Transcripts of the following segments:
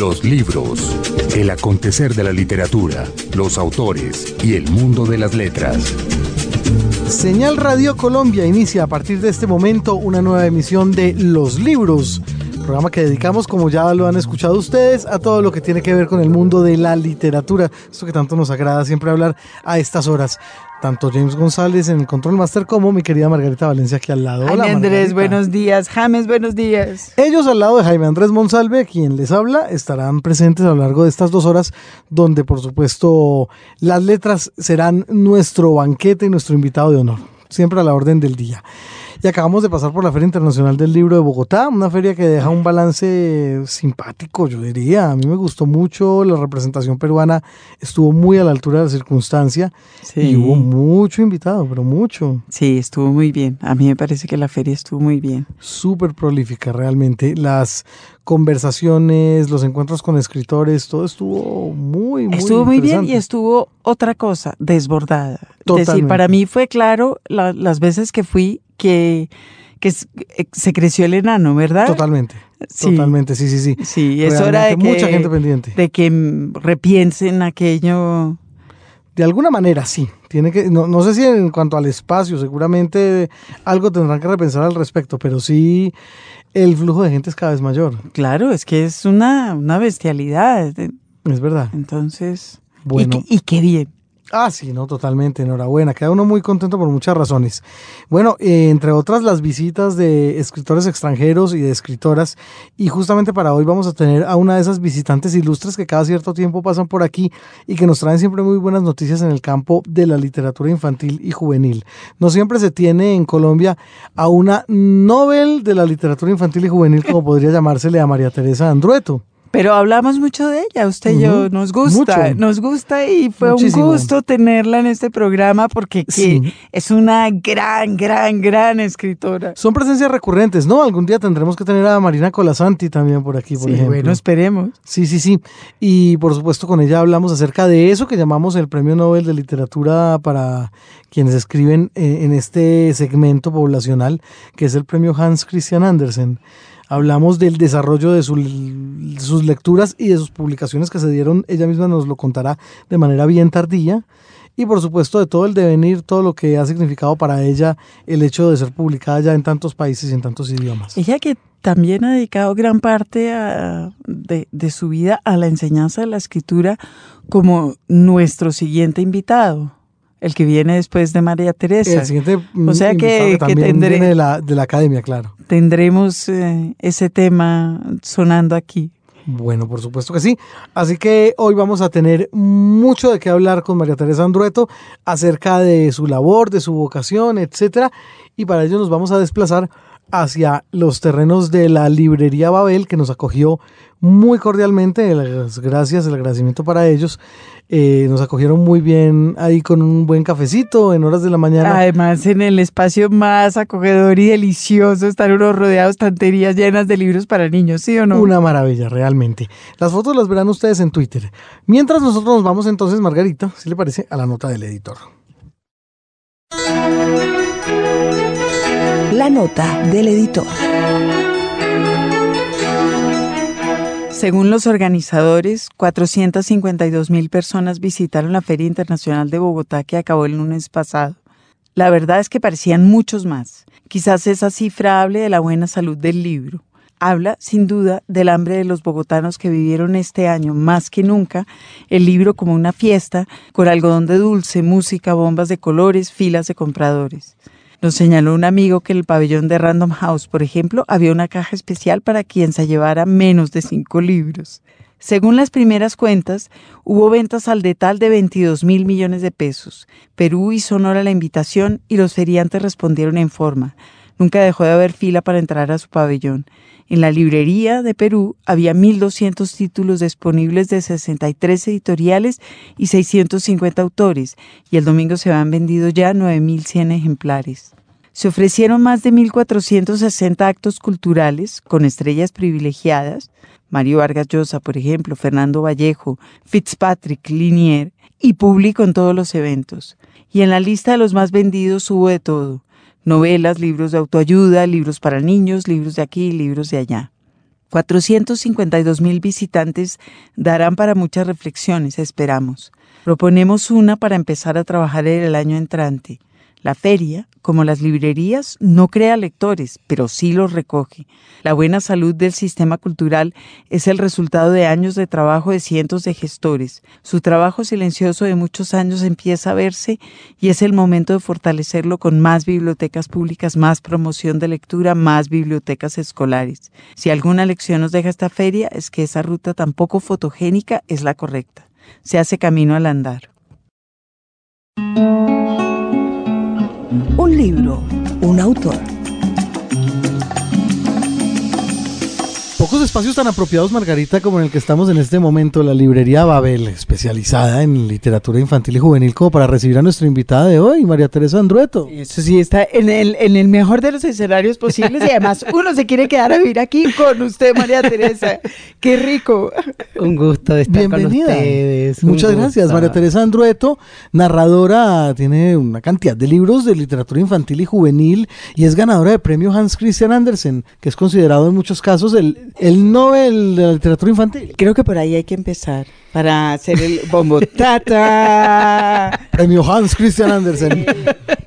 Los libros, el acontecer de la literatura, los autores y el mundo de las letras. Señal Radio Colombia inicia a partir de este momento una nueva emisión de Los libros, programa que dedicamos, como ya lo han escuchado ustedes, a todo lo que tiene que ver con el mundo de la literatura, esto que tanto nos agrada siempre hablar a estas horas tanto James González en el Control Master como mi querida Margarita Valencia aquí al lado. Hola, Andrés, buenos días. James, buenos días. Ellos al lado de Jaime Andrés Monsalve, quien les habla, estarán presentes a lo largo de estas dos horas, donde por supuesto las letras serán nuestro banquete y nuestro invitado de honor, siempre a la orden del día. Y acabamos de pasar por la Feria Internacional del Libro de Bogotá, una feria que deja un balance simpático, yo diría. A mí me gustó mucho, la representación peruana estuvo muy a la altura de la circunstancia y hubo mucho invitado, pero mucho. Sí, estuvo muy bien. A mí me parece que la feria estuvo muy bien. Súper prolífica realmente. Las conversaciones, los encuentros con escritores, todo estuvo muy, muy Estuvo muy bien y estuvo otra cosa, desbordada. Es decir, para mí fue claro las veces que fui que, que eh, se creció el enano, ¿verdad? Totalmente. Totalmente, sí, sí, sí. Sí, eso era de que, mucha gente pendiente. De que repiensen aquello. De alguna manera, sí. Tiene que, no, no sé si en cuanto al espacio, seguramente algo tendrán que repensar al respecto, pero sí el flujo de gente es cada vez mayor. Claro, es que es una, una bestialidad. Es verdad. Entonces, bueno. y qué bien. Ah, sí, no, totalmente, enhorabuena. Queda uno muy contento por muchas razones. Bueno, eh, entre otras las visitas de escritores extranjeros y de escritoras. Y justamente para hoy vamos a tener a una de esas visitantes ilustres que cada cierto tiempo pasan por aquí y que nos traen siempre muy buenas noticias en el campo de la literatura infantil y juvenil. No siempre se tiene en Colombia a una Nobel de la literatura infantil y juvenil, como podría llamársele a María Teresa Andrueto. Pero hablamos mucho de ella, usted y yo, nos gusta, nos gusta y fue un gusto tenerla en este programa porque es una gran, gran, gran escritora. Son presencias recurrentes, ¿no? Algún día tendremos que tener a Marina Colasanti también por aquí, por sí, ejemplo. Bueno, esperemos. Sí, sí, sí. Y por supuesto con ella hablamos acerca de eso que llamamos el Premio Nobel de Literatura para quienes escriben eh, en este segmento poblacional, que es el Premio Hans Christian Andersen hablamos del desarrollo de, sus lecturas y de sus publicaciones que se dieron, ella misma nos lo contará de manera bien tardía, y por supuesto de todo el devenir, todo lo que ha significado para ella el hecho de ser publicada ya en tantos países y en tantos idiomas. Ella que también ha dedicado gran parte de, de su vida a la enseñanza de la escritura como nuestro siguiente invitado el que viene después de María Teresa. El siguiente o sea que, que, viene de la, de la academia, claro. Tendremos eh, ese tema sonando aquí. Bueno, por supuesto que sí. Así que hoy vamos a tener mucho de qué hablar con María Teresa Andrueto acerca de su labor, de su vocación, etcétera. Y para ello nos vamos a desplazar hacia los terrenos de la librería Babel que nos acogió muy cordialmente. Las gracias, el agradecimiento para ellos. Eh, nos acogieron muy bien ahí con un buen cafecito en horas de la mañana. Además, en el espacio más acogedor y delicioso, están unos rodeados estanterías llenas de libros para niños, ¿sí o no? Una maravilla, realmente. Las fotos las verán ustedes en Twitter. Mientras nosotros nos vamos entonces, Margarita, si le parece, a la nota del editor. La nota del editor. Según los organizadores, 452 mil personas visitaron la Feria Internacional de Bogotá que acabó el lunes pasado. La verdad es que parecían muchos más. Quizás esa cifra hable de la buena salud del libro. Habla, sin duda, del hambre de los bogotanos que vivieron este año más que nunca el libro como una fiesta, con algodón de dulce, música, bombas de colores, filas de compradores. Nos señaló un amigo que en el pabellón de Random House, por ejemplo, había una caja especial para quien se llevara menos de cinco libros. Según las primeras cuentas, hubo ventas al detal de 22 mil millones de pesos. Perú hizo honor a la invitación y los feriantes respondieron en forma. Nunca dejó de haber fila para entrar a su pabellón. En la librería de Perú había 1.200 títulos disponibles de 63 editoriales y 650 autores, y el domingo se habían vendido ya 9.100 ejemplares. Se ofrecieron más de 1.460 actos culturales con estrellas privilegiadas, Mario Vargas Llosa, por ejemplo, Fernando Vallejo, Fitzpatrick, Linier, y público en todos los eventos. Y en la lista de los más vendidos hubo de todo, novelas, libros de autoayuda, libros para niños, libros de aquí, libros de allá. 452 mil visitantes darán para muchas reflexiones, esperamos. Proponemos una para empezar a trabajar el año entrante. La feria, como las librerías, no crea lectores, pero sí los recoge. La buena salud del sistema cultural es el resultado de años de trabajo de cientos de gestores. Su trabajo silencioso de muchos años empieza a verse y es el momento de fortalecerlo con más bibliotecas públicas, más promoción de lectura, más bibliotecas escolares. Si alguna lección nos deja esta feria es que esa ruta tan poco fotogénica es la correcta. Se hace camino al andar. Un libro, un autor. Pocos espacios tan apropiados, Margarita, como en el que estamos en este momento, la librería Babel, especializada en literatura infantil y juvenil, como para recibir a nuestra invitada de hoy, María Teresa Andrueto. Eso sí, está en el, en el mejor de los escenarios posibles y además uno se quiere quedar a vivir aquí con usted, María Teresa. ¡Qué rico! Un gusto de estar con ustedes. Muchas gracias, María Teresa Andrueto, narradora, tiene una cantidad de libros de literatura infantil y juvenil y es ganadora de premio Hans Christian Andersen, que es considerado en muchos casos el el Nobel de la literatura infantil. Creo que por ahí hay que empezar para hacer el bombo tata. Premio Hans Christian Andersen.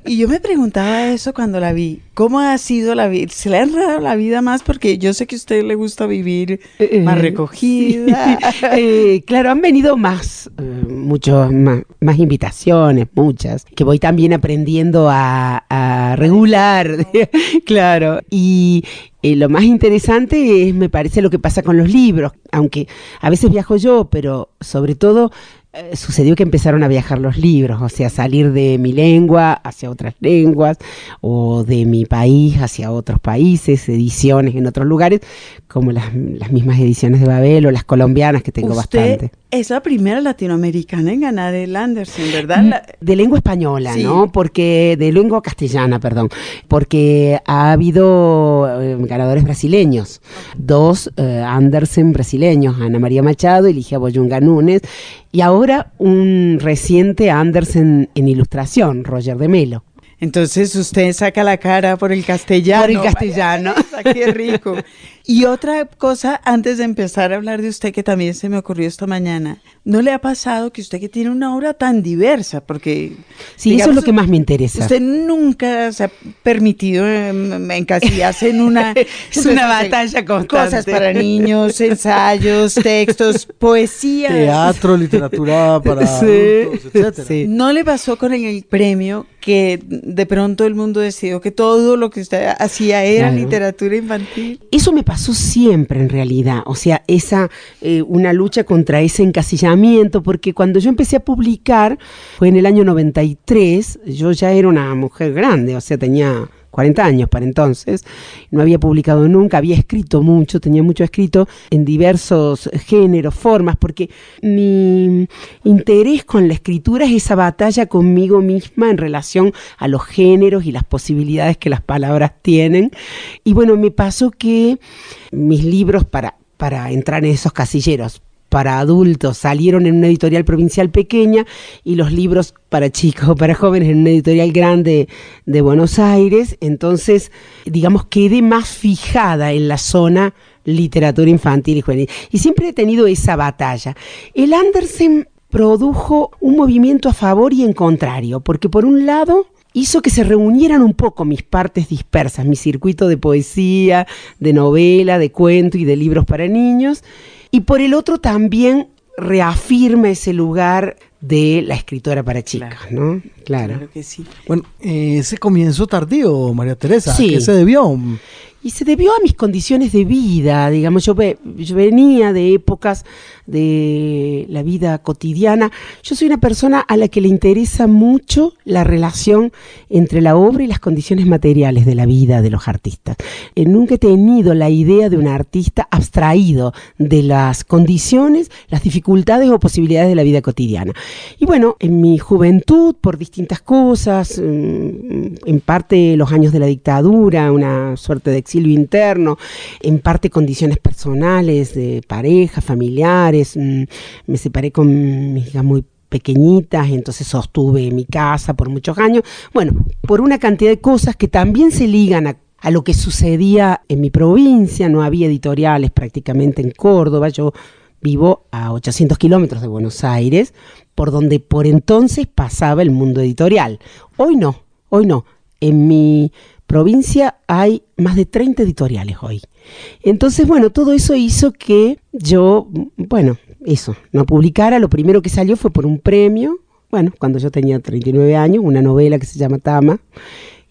Y yo me preguntaba eso cuando la vi. ¿Cómo ha sido la vida? ¿Se le ha enredado la vida más? Porque yo sé que a usted le gusta vivir eh, más recogida. Eh, claro, han venido más, eh, muchos más, más, invitaciones, muchas, que voy también aprendiendo a, a regular. claro. Y, lo más interesante es, me parece, lo que pasa con los libros, aunque a veces viajo yo, pero sobre todo eh, sucedió que empezaron a viajar los libros, o sea, salir de mi lengua hacia otras lenguas o de mi país hacia otros países, ediciones en otros lugares, como las, mismas ediciones de Babel o las colombianas que tengo bastante. Es la primera latinoamericana en ganar el Anderson, ¿verdad? Mm, de lengua española, ¿no? Porque de lengua castellana, perdón, porque ha habido eh, ganadores brasileños, dos eh, Andersen brasileños, Ana María Machado y Ligia Boyunga Núñez, y ahora un reciente Andersen en ilustración, Roger de Melo. Entonces usted saca la cara por el castellano. Por el castellano. Qué rico. Y otra cosa, antes de empezar a hablar de usted, que también se me ocurrió esta mañana, ¿no le ha pasado que usted que tiene una obra tan diversa? Porque... Sí, eso es lo que más me interesa. Usted nunca se ha permitido em, encasillarse en una... es una batalla constante. Cosas para niños, ensayos, textos, poesía. Teatro, literatura para adultos, etc. ¿No le pasó con el premio que de pronto el mundo decidió que todo lo que usted hacía era literatura infantil? Eso me pasó pasó siempre en realidad, o sea, esa, eh, una lucha contra ese encasillamiento, porque cuando yo empecé a publicar, fue en el año 93, yo ya era una mujer grande, o sea, tenía 40 años para entonces, no había publicado nunca, había escrito mucho, tenía mucho escrito en diversos géneros, formas, porque mi interés con la escritura es esa batalla conmigo misma en relación a los géneros y las posibilidades que las palabras tienen. Y bueno, me pasó que mis libros para para entrar en esos casilleros para adultos salieron en una editorial provincial pequeña y los libros para chicos para jóvenes en una editorial grande de Buenos Aires. Entonces, digamos, quedé más fijada en la zona literatura infantil y juvenil. Y siempre he tenido esa batalla. El Andersen produjo un movimiento a favor y en contrario, porque por un lado hizo que se reunieran un poco mis partes dispersas, mi circuito de poesía, de novela, de cuento y de libros para niños, y por el otro también reafirma ese lugar de la escritora para chicas, ¿no? Claro. que sí. Bueno, eh, ese comienzo tardío, María Teresa, ¿a qué se debió? Y se debió a mis condiciones de vida, digamos, yo, venía de épocas de la vida cotidiana. Yo soy una persona a la que le interesa mucho la relación entre la obra y las condiciones materiales de la vida de los artistas. Eh, nunca he tenido la idea de un artista abstraído de las condiciones, las dificultades o posibilidades de la vida cotidiana. Y bueno, en mi juventud, por distintas cosas, mm, en parte los años de la dictadura, una suerte de exilio interno, en parte condiciones personales, de pareja, familiares. Mm, me separé con mis hijas muy pequeñitas, entonces sostuve mi casa por muchos años. Bueno, por una cantidad de cosas que también se ligan a a lo que sucedía en mi provincia, no había editoriales prácticamente en Córdoba, yo vivo a 800 kilómetros de Buenos Aires, por donde por entonces pasaba el mundo editorial. Hoy no, hoy no. En mi provincia hay más de 30 editoriales hoy. Entonces, bueno, todo eso hizo que yo, bueno, eso, no publicara. Lo primero que salió fue por un premio, bueno, cuando yo tenía 39 años, una novela que se llama Tama.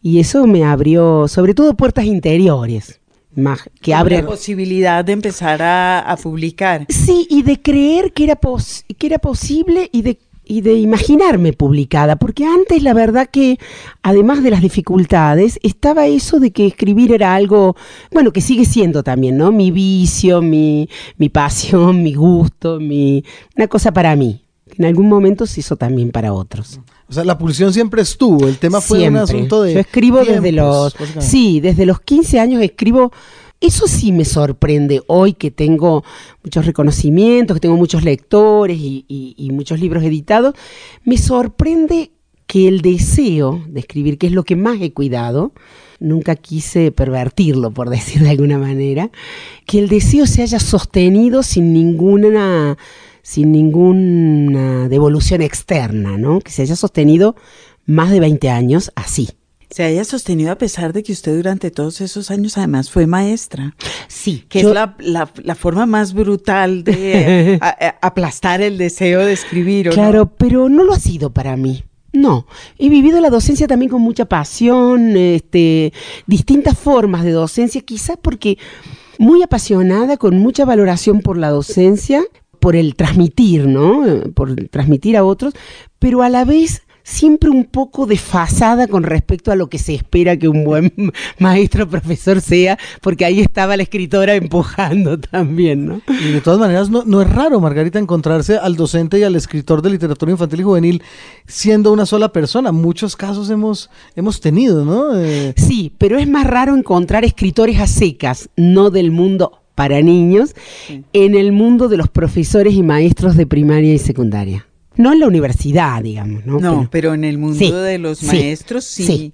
Y eso me abrió, sobre todo, puertas interiores. Más, que abre la posibilidad de empezar a, publicar. Sí, y de creer que era, que era posible y de y de imaginarme publicada, porque antes la verdad que, además de las dificultades, estaba eso de que escribir era algo, bueno, que sigue siendo también, ¿no? Mi vicio, mi, mi pasión, mi gusto, mi, una cosa para mí. En algún momento se hizo también para otros. O sea, la pulsión siempre estuvo, el tema fue un asunto de... Yo escribo desde los... Sí, desde los 15 años escribo eso sí me sorprende hoy que tengo muchos reconocimientos, que tengo muchos lectores y, muchos libros editados. Me sorprende que el deseo de escribir, que es lo que más he cuidado, nunca quise pervertirlo, por decir de alguna manera, que el deseo se haya sostenido sin ninguna, sin ninguna devolución externa, ¿no? Que se haya sostenido más de 20 años así se haya sostenido a pesar de que usted durante todos esos años además fue maestra. Sí. Que es la, la, forma más brutal de aplastar el deseo de escribir. claro, pero no lo ha sido para mí. No, he vivido la docencia también con mucha pasión, este, distintas formas de docencia, quizás porque muy apasionada, con mucha valoración por la docencia, por el transmitir, ¿no? Por transmitir a otros, pero a la vez siempre un poco desfasada con respecto a lo que se espera que un buen maestro profesor sea, porque ahí estaba la escritora empujando también, ¿no? Y de todas maneras, no, es raro, Margarita, encontrarse al docente y al escritor de literatura infantil y juvenil siendo una sola persona. Muchos casos hemos, hemos tenido, ¿no? Eh, sí, pero es más raro encontrar escritores a secas, no del mundo para niños, en el mundo de los profesores y maestros de primaria y secundaria. No en la universidad, digamos, ¿no? No, pero, en el mundo de los maestros sí.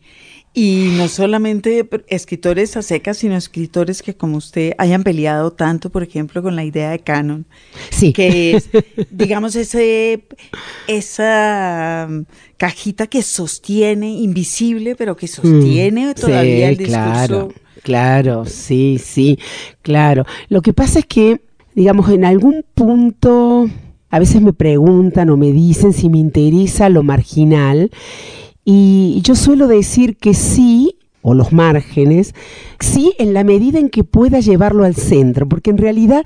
Y no solamente escritores a secas, sino escritores que como usted hayan peleado tanto, por ejemplo, con la idea de canon. Sí. Que es, digamos, ese, esa cajita que sostiene, invisible, pero que sostiene mm, todavía el discurso. Claro, claro, sí, sí, claro. Lo que pasa es que, digamos, en algún punto a veces me preguntan o me dicen si me interesa lo marginal. Y yo suelo decir que sí, o los márgenes, sí en la medida en que pueda llevarlo al centro, porque en realidad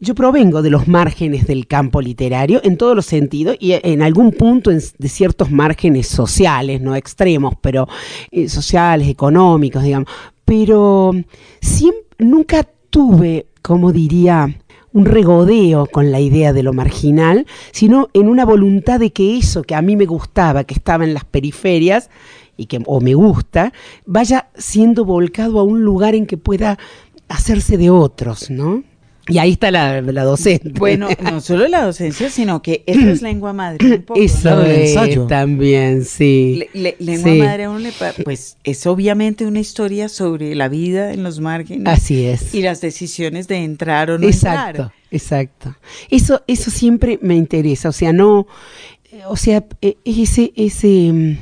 yo provengo de los márgenes del campo literario en todos los sentidos y en algún punto de ciertos márgenes sociales, no extremos, pero eh, sociales, económicos, digamos, pero siempre, nunca tuve, como diría, un regodeo con la idea de lo marginal, sino en una voluntad de que eso que a mí me gustaba, que estaba en las periferias, y que o me gusta, vaya siendo volcado a un lugar en que pueda hacerse de otros, ¿no? Y ahí está la, la docente. Bueno, no solo la docencia, sino que eso es lengua madre. Un poco, eso es también, sí. lengua madre, uno le, pues es obviamente una historia sobre la vida en los márgenes. Así es. Y las decisiones de entrar o no exacto, entrar. Exacto, Eso, eso siempre me interesa. O sea, no, o sea, e, ese, ese mm,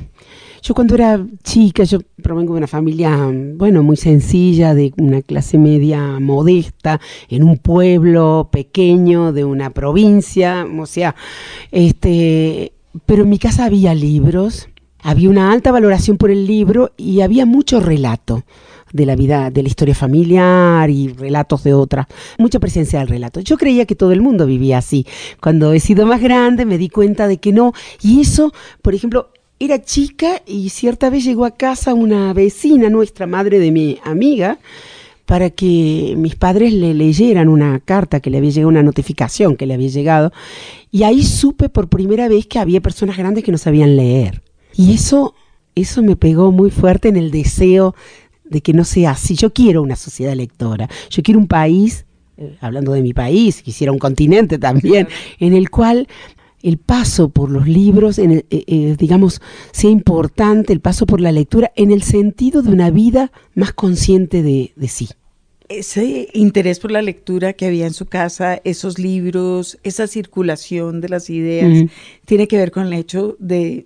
yo cuando era chica, yo provengo de una familia, bueno, muy sencilla, de una clase media modesta, en un pueblo pequeño de una provincia, o sea, este, pero en mi casa había libros, había una alta valoración por el libro y había mucho relato de la vida, de la historia familiar y relatos de otras, mucha presencia del relato. Yo creía que todo el mundo vivía así. Cuando he sido más grande me di cuenta de que no. Y eso, por ejemplo, era chica y cierta vez llegó a casa una vecina nuestra, madre de mi amiga, para que mis padres le leyeran una carta que le había llegado, una notificación que le había llegado. Y ahí supe por primera vez que había personas grandes que no sabían leer. Y eso, eso me pegó muy fuerte en el deseo de que no sea así. Yo quiero una sociedad lectora. Yo quiero un país, eh, hablando de mi país, quisiera un continente también, en el cual el paso por los libros, en el, eh, eh, digamos, sea importante, el paso por la lectura, en el sentido de una vida más consciente de, de sí. Ese interés por la lectura que había en su casa, esos libros, esa circulación de las ideas, tiene que ver con el hecho de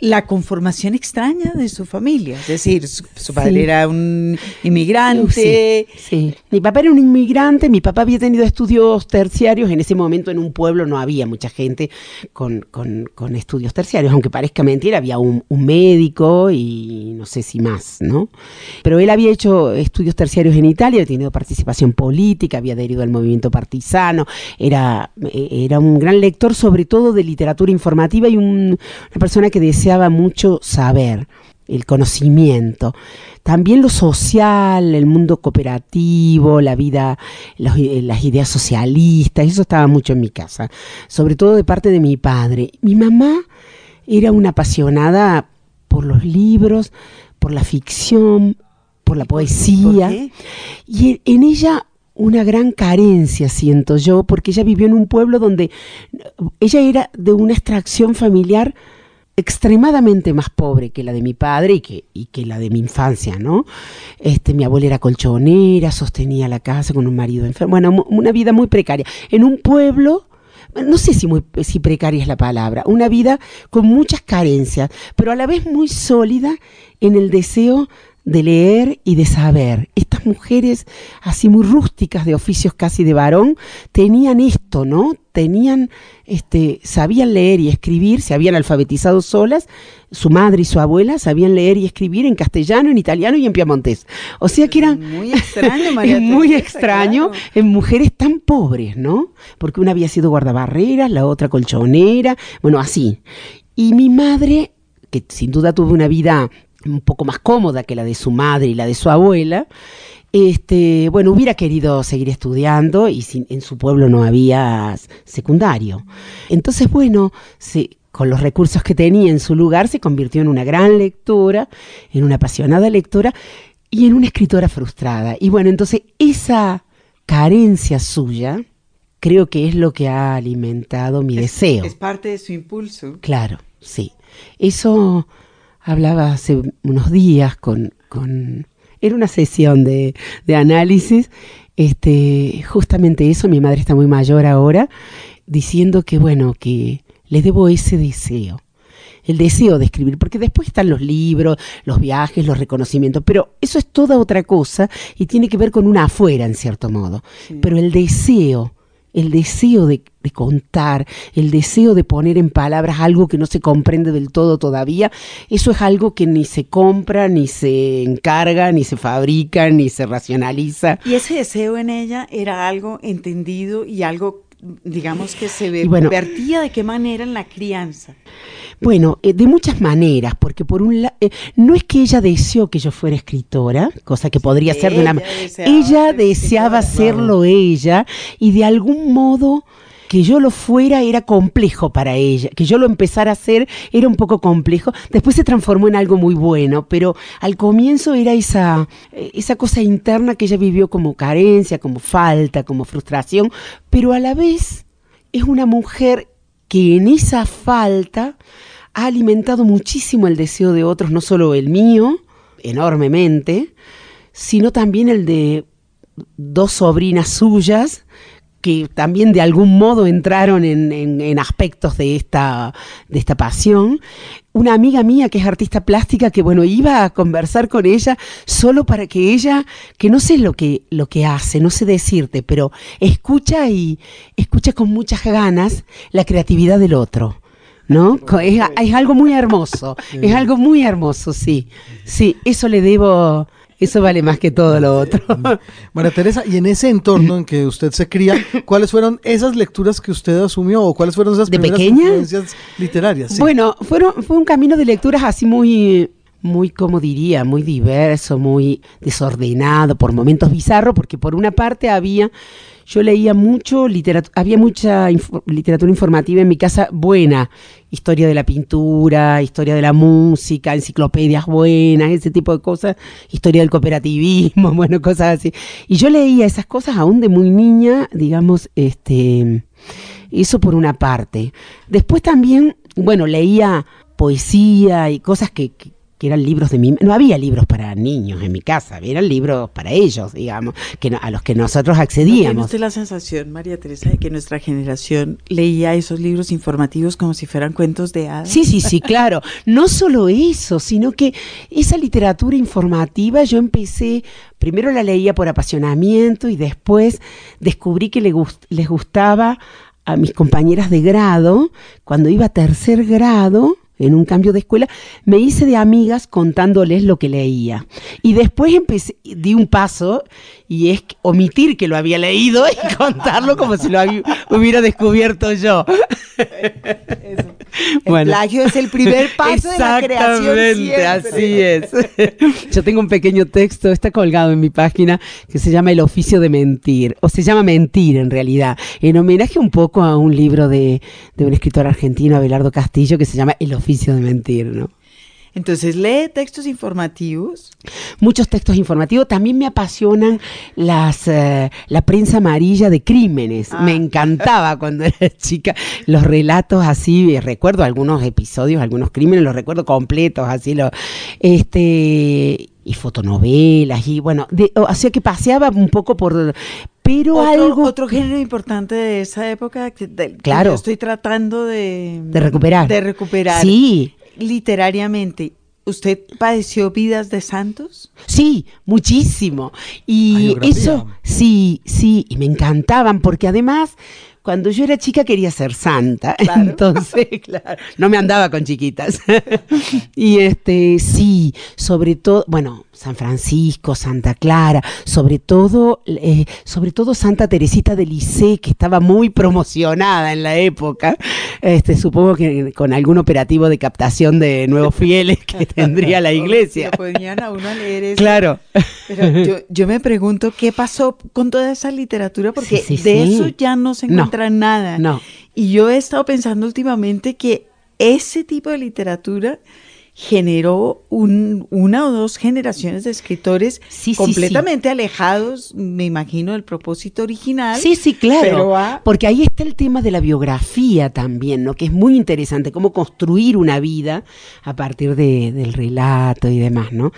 la conformación extraña de su familia. Es decir, su, padre era un inmigrante. Sí, mi papá era un inmigrante, mi papá había tenido estudios terciarios. En ese momento en un pueblo no había mucha gente con, con, estudios terciarios, aunque parezca mentira, había un, médico y no sé si más, ¿no? Pero él había hecho estudios terciarios en Italia, había tenido participación política, había adherido al movimiento partisano, era, era un gran lector sobre todo de literatura informativa y una persona que decía deseaba mucho saber, el conocimiento. También lo social, el mundo cooperativo, la vida, eh, las ideas socialistas, eso estaba mucho en mi casa, sobre todo de parte de mi padre. Mi mamá era una apasionada por los libros, por la ficción, por la poesía, y en ella una gran carencia, siento yo, porque ella vivió en un pueblo donde ella era de una extracción familiar extremadamente más pobre que la de mi padre y que, y que la de mi infancia, ¿no? Este, mi abuela era colchonera, sostenía la casa con un marido enfermo, bueno, una vida muy precaria. En un pueblo, no sé si, precaria es la palabra, una vida con muchas carencias, pero a la vez muy sólida en el deseo de leer y de saber. Estas mujeres así muy rústicas de oficios casi de varón tenían esto, ¿no? Tenían, este, sabían leer y escribir, se habían alfabetizado solas, su madre y su abuela sabían leer y escribir en castellano, en italiano y en piamontés. O sea que eran muy extraño, María muy extraño en mujeres tan pobres, ¿no? Porque una había sido guardabarreras, la otra colchonera, bueno, así. Y mi madre, que sin duda tuvo una vida un poco más cómoda que la de su madre y la de su abuela, este, bueno, hubiera querido seguir estudiando y en su pueblo no había secundario. Entonces, bueno, con los recursos que tenía en su lugar, se convirtió en una gran lectora, en una apasionada lectora y en una escritora frustrada. Y bueno, entonces esa carencia suya creo que es lo que ha alimentado mi deseo. Es parte de su impulso. Claro, sí. Eso hablaba hace unos días con, con era una sesión de, de, análisis, este, justamente eso, mi madre está muy mayor ahora, diciendo que bueno, que le debo ese deseo, el deseo de escribir, porque después están los libros, los viajes, los reconocimientos, pero eso es toda otra cosa y tiene que ver con una afuera, en cierto modo. Pero el deseo el deseo de, contar, el deseo de poner en palabras algo que no se comprende del todo todavía, eso es algo que ni se compra, ni se encarga, ni se fabrica, ni se racionaliza. Y ese deseo en ella era algo entendido y algo, digamos, que se vertía de qué manera en la crianza. Bueno, eh, de muchas maneras, porque por un lado, eh, no es que ella deseó que yo fuera escritora, cosa que podría ser de una Ella deseaba serlo ella y de algún modo que yo lo fuera era complejo para ella, que yo lo empezara a hacer era un poco complejo, después se transformó en algo muy bueno, pero al comienzo era esa, eh, esa cosa interna que ella vivió como carencia, como falta, como frustración, pero a la vez es una mujer que en esa falta ha alimentado muchísimo el deseo de otros, no solo el mío, enormemente, sino también el de dos sobrinas suyas que también de algún modo entraron en, aspectos de esta, de esta pasión. Una amiga mía que es artista plástica que bueno, iba a conversar con ella solo para que ella, que no sé lo que, lo que hace, no sé decirte, pero escucha y escucha con muchas ganas la creatividad del otro. ¿no? Es, es, algo muy hermoso, es algo muy hermoso, sí. Sí, eso le debo, eso vale más que todo lo otro. María Teresa, y en ese entorno en que usted se cría, ¿cuáles fueron esas lecturas que usted asumió o cuáles fueron esas ¿De primeras influencias literarias? Bueno, fueron, fue un camino de lecturas así muy muy, como diría, muy diverso, muy desordenado, por momentos bizarro, porque por una parte había yo leía mucho literatura, había mucha literatura informativa en mi casa buena, historia de la pintura, historia de la música, enciclopedias buenas, ese tipo de cosas, historia del cooperativismo, bueno, cosas así. Y yo leía esas cosas aún de muy niña, digamos, este Eso por una parte. Después también, bueno, leía poesía y cosas que, que eran libros de mi... No había libros para niños en mi casa, eran libros para ellos, digamos, que a los que nosotros accedíamos. ¿No usted la sensación, María Teresa, de que nuestra generación leía esos libros informativos como si fueran cuentos de hadas? Sí, sí, sí, claro. No solo eso, sino que esa literatura informativa yo empecé, primero la leía por apasionamiento y después descubrí que les gustaba a mis compañeras de grado, cuando iba a tercer grado, en un cambio de escuela, me hice de amigas contándoles lo que leía. Y después empecé, di un paso y es omitir que lo había leído y contarlo como si lo hubiera descubierto yo. El plagio es el primer paso de la creación. Exactamente, así es. Yo tengo un pequeño texto, está colgado en mi página, que se llama El oficio de mentir, o se llama Mentir en realidad, en homenaje un poco a un libro de, de un escritor argentino, Abelardo Castillo, que se llama El oficio de mentir, ¿no? Entonces, lee textos informativos. Muchos textos informativos. También me apasionan las eh, la prensa amarilla de crímenes. Me ah. encantaba cuando era chica los relatos así. Recuerdo algunos episodios, algunos crímenes, los recuerdo completos, así. Lo, este y fotonovelas y bueno, de, o sea que paseaba un poco por pero algo otro género importante de esa época que, claro estoy tratando de de recuperar de recuperar sí literariamente, ¿usted padeció vidas de santos? Sí, muchísimo. Y eso, sí, sí, y me encantaban porque además cuando yo era chica quería ser santa, entonces, claro, no me andaba con chiquitas. y este, sí, sobre todo, bueno, San Francisco, Santa Clara, sobre todo, eh, sobre todo Santa Teresita de Licé, que estaba muy promocionada en la época. Este, supongo que con algún operativo de captación de nuevos fieles que tendría la iglesia. Podían a uno leer eso. Claro. Pero yo, me pregunto qué pasó con toda esa literatura, porque de eso ya no se encuentra nada. No. Y yo he estado pensando últimamente que ese tipo de literatura generó una o dos generaciones de escritores completamente alejados, me imagino, del propósito original. Sí, sí, claro. Porque ahí está el tema de la biografía también, ¿no? Que es muy interesante, cómo construir una vida a partir del relato y demás, ¿no?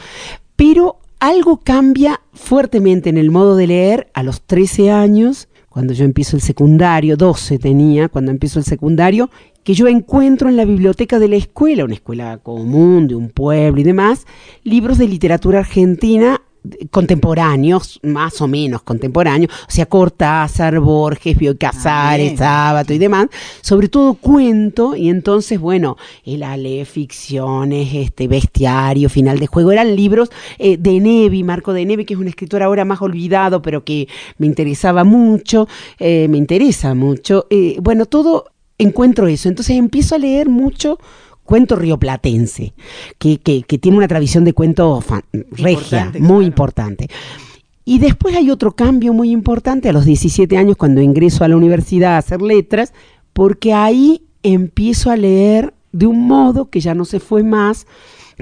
Pero algo cambia fuertemente en el modo de leer a los 13 años cuando yo empiezo el secundario, 12 tenía, cuando empiezo el secundario, que yo encuentro en la biblioteca de la escuela, una escuela común de un pueblo y demás, libros de literatura argentina contemporáneos, más o menos contemporáneos, o sea, Cortázar, Borges, Bioy Casares, Sábato y demás, sobre todo cuento, y entonces, bueno, el Ale, ficciones, este, bestiario, final de juego, eran libros eh, de Nevi, Marco de Nevi, que es un escritor ahora más olvidado, pero que me interesaba mucho, eh, me interesa mucho. Eh, bueno, todo encuentro eso, entonces empiezo a leer mucho cuento rioplatense, que, que, que tiene una tradición de cuento regia, muy importante. Y después hay otro cambio muy importante a los 17 años cuando ingreso a la universidad a hacer letras, porque ahí empiezo a leer de un modo que ya no se fue más,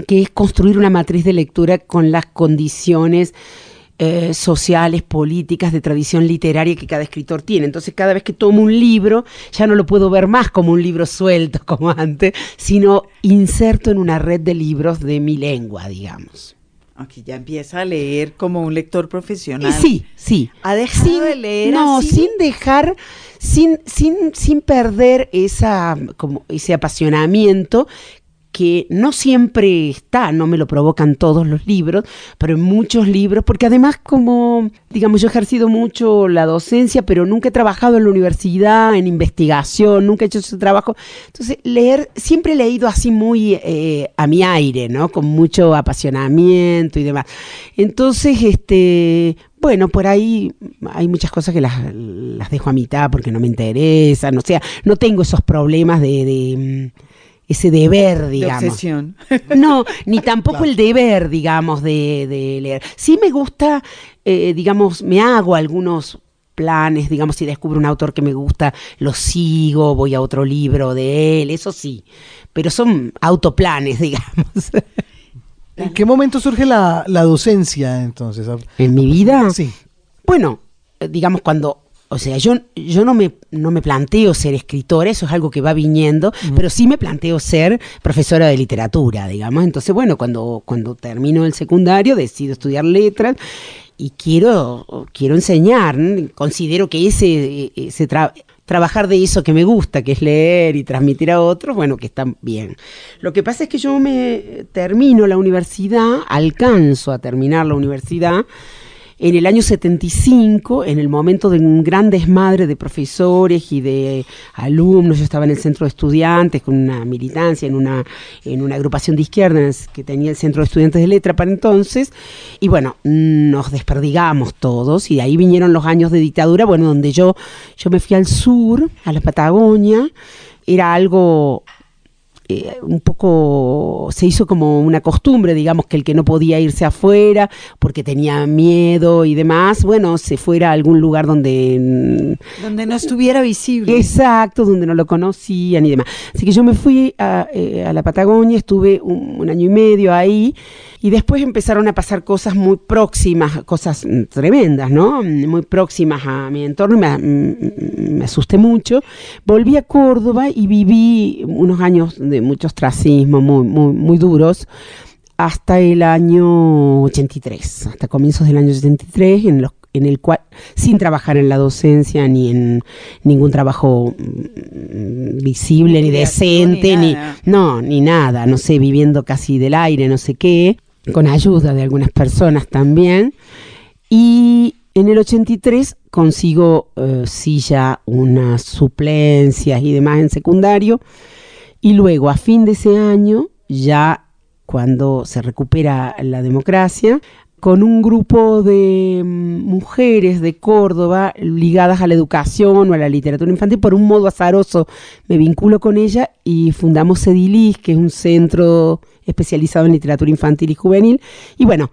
que es construir una matriz de lectura con las condiciones eh, sociales, políticas, de tradición literaria que cada escritor tiene. Entonces, cada vez que tomo un libro, ya no lo puedo ver más como un libro suelto, como antes, sino inserto en una red de libros de mi lengua, digamos. Aquí ya empieza a leer como un lector profesional. Sí, sí. ¿Ha dejado de leer No, sin dejar, sin, sin, sin perder esa, como ese apasionamiento que no siempre está, no me lo provocan todos los libros, pero en muchos libros, porque además como, digamos, yo he ejercido mucho la docencia, pero nunca he trabajado en la universidad, en investigación, nunca he hecho ese trabajo. Entonces, leer, siempre he leído así muy eh, a mi aire, ¿no? Con mucho apasionamiento y demás. Entonces, este, bueno, por ahí hay muchas cosas que las, dejo a mitad porque no me interesan, o sea, no tengo esos problemas de ese deber, digamos. De obsesión. No, ni tampoco el deber, digamos, de, leer. Sí me gusta, eh, digamos, me hago algunos planes, digamos, si descubro un autor que me gusta, lo sigo, voy a otro libro de él, eso sí, pero son autoplanes, digamos. ¿En qué momento surge la, la docencia entonces? ¿En mi vida? Sí. Bueno, digamos, cuando o sea, yo, yo no, me, no me planteo ser escritora, eso es algo que va viniendo, pero sí me planteo ser profesora de literatura, digamos. Entonces, bueno, cuando, cuando termino el secundario decido estudiar letras y quiero, quiero enseñar. Considero que ese, ese trabajar de eso que me gusta, que es leer y transmitir a otros, bueno, que está bien. Lo que pasa es que yo me termino la universidad, alcanzo a terminar la universidad en el año 75, en el momento de un gran desmadre de profesores y de alumnos, yo estaba en el centro de estudiantes con una militancia en una, en una agrupación de izquierdas que tenía el centro de estudiantes de letra para entonces, y bueno, nos desperdigamos todos y de ahí vinieron los años de dictadura, bueno, donde yo, yo me fui al sur, a la Patagonia, era algo eh, un poco se hizo como una costumbre, digamos, que el que no podía irse afuera porque tenía miedo y demás, bueno, se fuera a algún lugar donde... Donde no estuviera visible. Exacto, donde no lo conocían y demás. Así que yo me fui a, eh, la Patagonia, estuve un año y medio ahí y después empezaron a pasar cosas muy próximas, cosas mm, tremendas, ¿no? Muy próximas a mi entorno, me, mm, me asusté mucho. Volví a Córdoba y viví unos años de muchos ostracismo muy, muy, muy duros hasta el año 83, hasta comienzos del año 83, en los en el cual, sin trabajar en la docencia ni en ningún trabajo mm, visible, ni, decente, ni, no, ni nada, no sé, viviendo casi del aire, no sé qué con ayuda de algunas personas también. Y en el 83 consigo eh, sí ya unas suplencias y demás en secundario. Y luego, a fin de ese año, ya cuando se recupera la democracia, con un grupo de mm, mujeres de Córdoba ligadas a la educación o a la literatura infantil, por un modo azaroso me vinculo con ella y fundamos Cedilis, que es un centro especializado en literatura infantil y juvenil. Y bueno,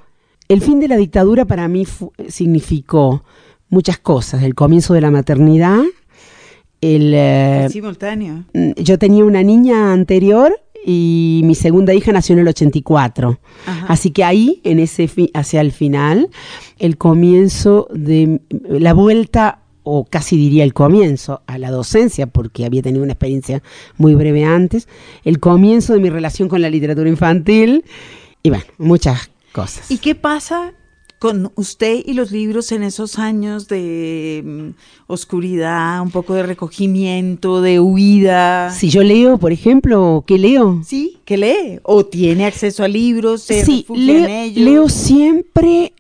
el fin de la dictadura para mí significó muchas cosas, el comienzo de la maternidad, el... Eh, simultáneo. Mm, yo tenía una niña anterior y mi segunda hija nació en el 84. Así que ahí, en ese hacia el final, el comienzo de la vuelta o casi diría el comienzo a la docencia, porque había tenido una experiencia muy breve antes, el comienzo de mi relación con la literatura infantil y bueno, muchas cosas. ¿Y qué pasa con usted y los libros en esos años de mm, oscuridad, un poco de recogimiento, de huida. Si yo leo, por ejemplo, ¿qué leo? Sí, ¿qué lee? ¿O tiene acceso a libros? sí, leo, leo siempre,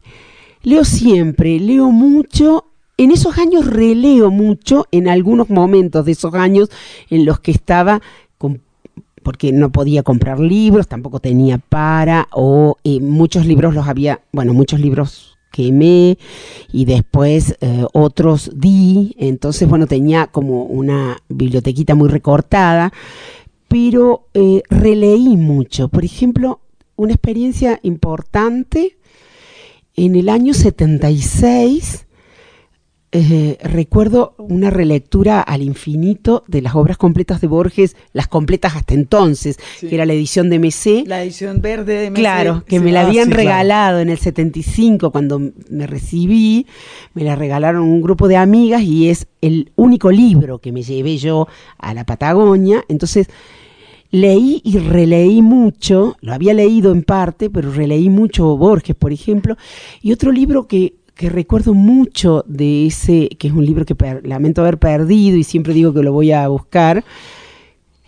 leo siempre, leo mucho. En esos años releo mucho, en algunos momentos de esos años en los que estaba porque no podía comprar libros, tampoco tenía para, o eh, muchos libros los había, bueno, muchos libros quemé y después eh, otros di, entonces bueno, tenía como una bibliotequita muy recortada, pero eh, releí mucho. Por ejemplo, una experiencia importante en el año 76 eh, recuerdo una relectura al infinito de las obras completas de Borges, las completas hasta entonces, que era la edición de MC. La edición verde de MC. Claro, que me la habían regalado en el 75 cuando me recibí, me la regalaron un grupo de amigas y es el único libro que me llevé yo a la Patagonia. Entonces, leí y releí mucho, lo había leído en parte, pero releí mucho Borges, por ejemplo, y otro libro que que recuerdo mucho de ese, que es un libro que lamento haber perdido y siempre digo que lo voy a buscar,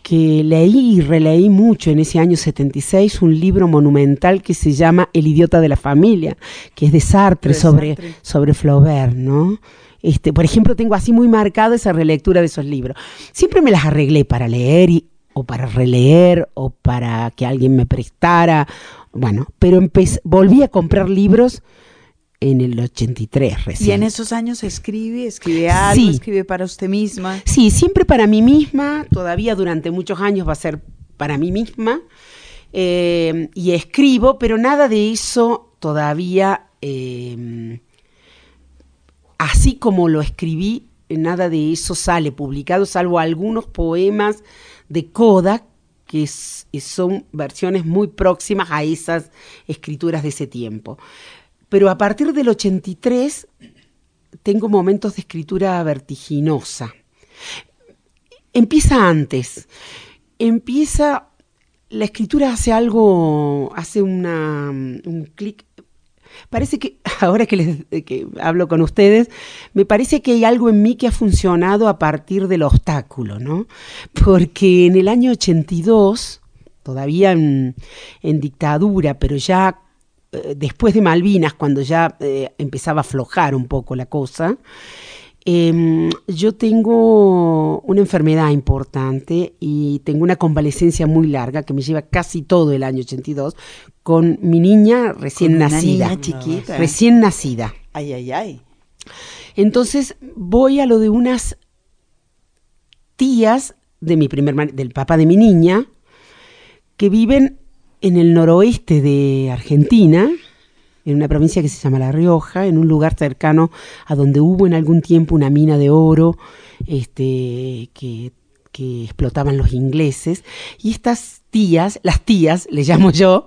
que leí y releí mucho en ese año 76, un libro monumental que se llama El idiota de la familia, que es de Sartre, sobre, sobre Flaubert, ¿no? Este, por ejemplo, tengo así muy marcado esa relectura de esos libros. Siempre me las arreglé para leer y, o para releer o para que alguien me prestara, bueno, pero volví a comprar libros en el 83 recién. ¿Y en esos años escribe? ¿Escribe algo? ¿Escribe para usted misma? Sí, siempre para mí misma, todavía durante muchos años va a ser para mí misma. Eh, y escribo, pero nada de eso todavía, eh, así como lo escribí, nada de eso sale publicado, salvo algunos poemas de Kodak, que son versiones muy próximas a esas escrituras de ese tiempo. Pero a partir del 83 tengo momentos de escritura vertiginosa. Empieza antes. Empieza. La escritura hace algo. hace una, un clic. Parece que, ahora que, les, hablo con ustedes, me parece que hay algo en mí que ha funcionado a partir del obstáculo, ¿no? Porque en el año 82, todavía en, dictadura, pero ya después de Malvinas, cuando ya eh, empezaba a aflojar un poco la cosa, em, yo tengo una enfermedad importante y tengo una convalecencia muy larga que me lleva casi todo el año 82 con mi niña recién nacida. chiquita. Recién nacida. Ay, ay, ay. Entonces voy a lo de unas tías de mi primer del papá de mi niña que viven en el noroeste de Argentina, en una provincia que se llama La Rioja, en un lugar cercano a donde hubo en algún tiempo una mina de oro este, que, que explotaban los ingleses. Y estas tías, las tías, le llamo yo,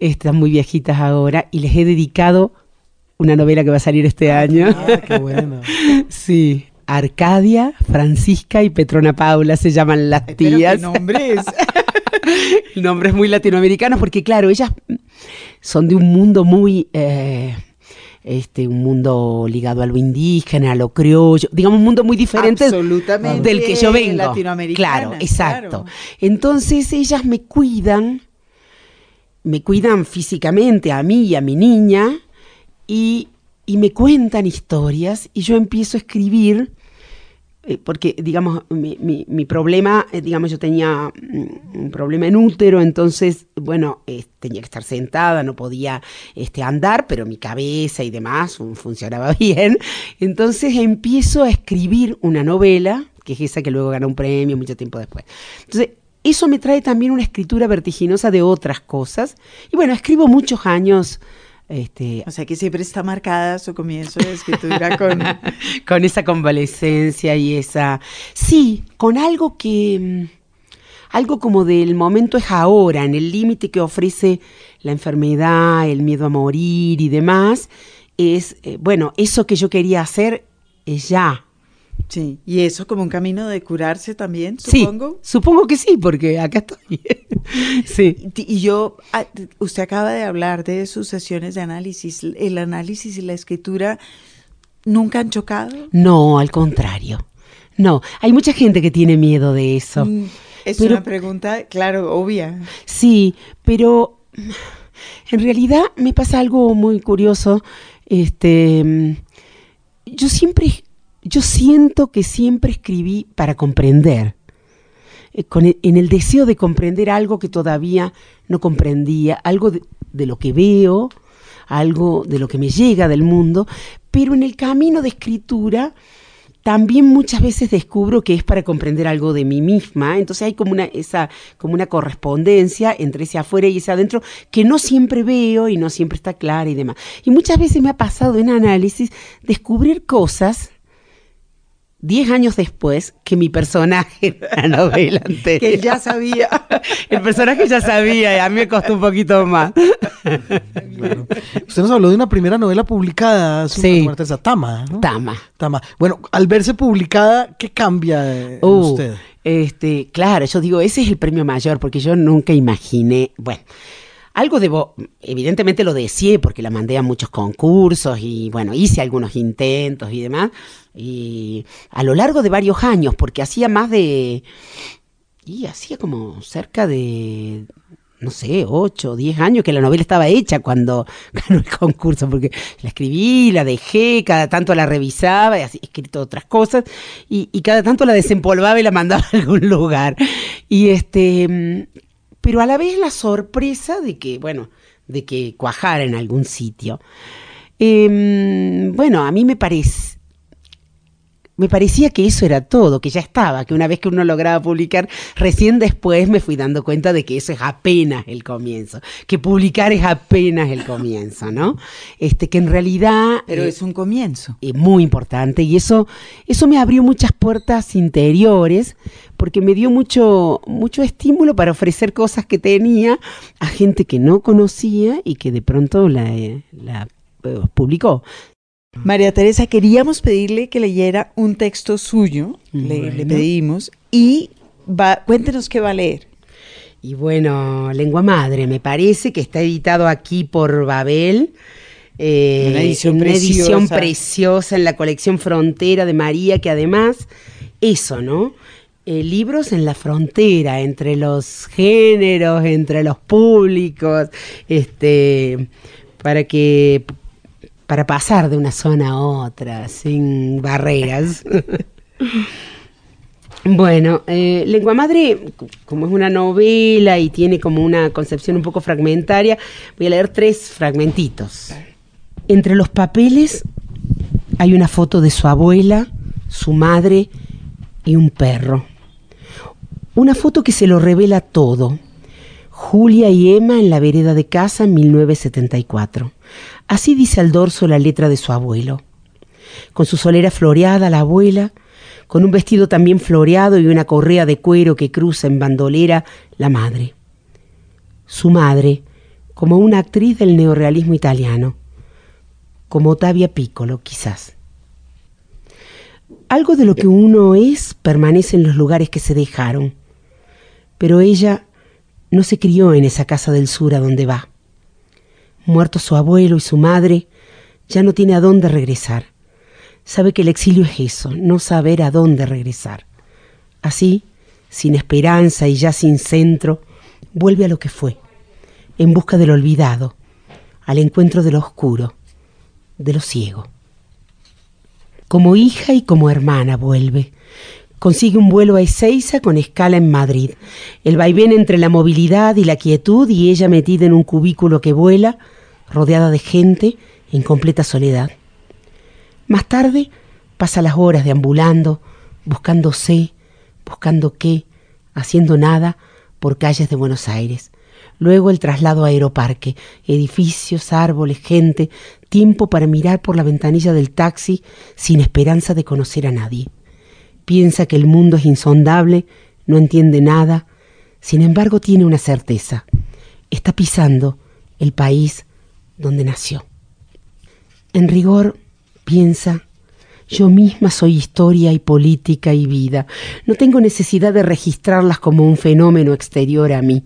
están muy viejitas ahora, y les he dedicado una novela que va a salir este año. Ah, qué bueno. sí. Arcadia, Francisca y Petrona Paula se llaman las Pero tías. El nombre es muy latinoamericano porque, claro, ellas son de un mundo muy. eh, este, un mundo ligado a lo indígena, a lo criollo, digamos, un mundo muy diferente Absolutamente del que yo vengo. Claro, exacto. claro. Entonces ellas me cuidan, me cuidan físicamente a mí y a mi niña y, y me cuentan historias y yo empiezo a escribir porque, digamos, mi, mi- problema, eh, digamos, yo tenía mm, un problema en útero, entonces, bueno, eh, tenía que estar sentada, no podía este, andar, pero mi cabeza y demás fun- funcionaba bien. Entonces empiezo a escribir una novela, que es esa que luego ganó un premio mucho tiempo después. Entonces, eso me trae también una escritura vertiginosa de otras cosas. Y bueno, escribo muchos años. Este, O sea que siempre está marcada su comienzo de escritura con... con esa convalecencia y esa... Sí, con algo que... mm, Algo como del momento es ahora, en el límite que ofrece la enfermedad, el miedo a morir y demás, es, eh, bueno, eso que yo quería hacer es ya. Sí, y eso como un camino de curarse también, Sí, supongo. supongo que sí, porque acá estoy. sí. Y yo, ah, usted acaba de hablar de sus sesiones de análisis. ¿El análisis y la escritura nunca han chocado? No, al contrario. No, hay mucha gente que tiene miedo de eso. Mm, Es Pero- una pregunta, claro, obvia. Sí, pero en realidad me pasa algo muy curioso. Este, mm, yo siempre, yo siento que siempre escribí para comprender, eh, en el deseo de comprender algo que todavía no comprendía, algo de, de lo que veo, algo de lo que me llega del mundo, pero en el camino de escritura también muchas veces descubro que es para comprender algo de mí misma, entonces hay como una, esa, como una correspondencia entre ese afuera y ese adentro que no siempre veo y no siempre está clara y demás. Y muchas veces me ha pasado en análisis descubrir cosas diez años después que mi personaje la novela anterior. Que ya sabía. El personaje ya sabía y a mí me costó un poquito más. Usted nos habló de una primera novela publicada, hace Sí. Tama. ¿no? Tama. Tama. Bueno, al verse publicada, ¿qué cambia en Uh, usted? Este, claro, yo digo, ese es el premio mayor, porque yo nunca imaginé, bueno, algo debo, evidentemente lo deseé porque la mandé a muchos concursos y bueno, hice algunos intentos y demás, y a lo largo de varios años, porque hacía más de, y hacía como cerca de, no sé, ocho o diez años que la novela estaba hecha cuando ganó el concurso, porque la escribí, la dejé, cada tanto la revisaba, y he escrito otras cosas, y, y cada tanto la desempolvaba y la mandaba a algún lugar. Y este, pero a la vez la sorpresa de que, bueno, de que cuajara en algún sitio. Em, bueno, a mí me parece, me parecía que eso era todo, que ya estaba, que una vez que uno lograba publicar, recién después me fui dando cuenta de que eso es apenas el comienzo, que publicar es apenas el comienzo, ¿no? Este, que en realidad Pero eh, es un comienzo. es muy importante y eso, eso me abrió muchas puertas interiores porque me dio mucho, mucho estímulo para ofrecer cosas que tenía a gente que no conocía y que de pronto la, eh, la, eh, publicó. María Teresa, queríamos pedirle que leyera un texto suyo, le, le pedimos, y va, cuéntenos qué va a leer. Y bueno, Lengua Madre, me parece que está editado aquí por Babel. eh, Una edición una edición preciosa. preciosa en la colección Frontera de María, que además, eso, ¿no? Eh, libros en la frontera, entre los géneros, entre los públicos, este, para que para pasar de una zona a otra, sin barreras. Bueno, eh, Lengua Madre, como es una novela y tiene como una concepción un poco fragmentaria, voy a leer tres fragmentitos. Entre los papeles hay una foto de su abuela, su madre y un perro. Una foto que se lo revela todo. Julia y Emma en la vereda de casa en 1974. Así dice al dorso la letra de su abuelo. Con su solera floreada la abuela, con un vestido también floreado y una correa de cuero que cruza en bandolera la madre. Su madre, como una actriz del neorrealismo italiano, como Ottavia Piccolo, quizás. Algo de lo que uno es permanece en los lugares que se dejaron, pero ella no se crió en esa casa del sur a donde va. Muerto su abuelo y su madre, ya no tiene a dónde regresar. Sabe que el exilio es eso, no saber a dónde regresar. Así, sin esperanza y ya sin centro, vuelve a lo que fue, en busca del olvidado, al encuentro de lo oscuro, de lo ciego. Como hija y como hermana vuelve. Consigue un vuelo a Ezeiza con escala en Madrid. El vaivén entre la movilidad y la quietud y ella metida en un cubículo que vuela, rodeada de gente, en completa soledad. Más tarde pasa las horas deambulando, buscándose, buscando qué, haciendo nada por calles de Buenos Aires. Luego el traslado a Aeroparque, edificios, árboles, gente, tiempo para mirar por la ventanilla del taxi sin esperanza de conocer a nadie. Piensa que el mundo es insondable, no entiende nada, sin embargo tiene una certeza. Está pisando el país donde nació. En rigor, piensa, yo misma soy historia y política y vida. No tengo necesidad de registrarlas como un fenómeno exterior a mí.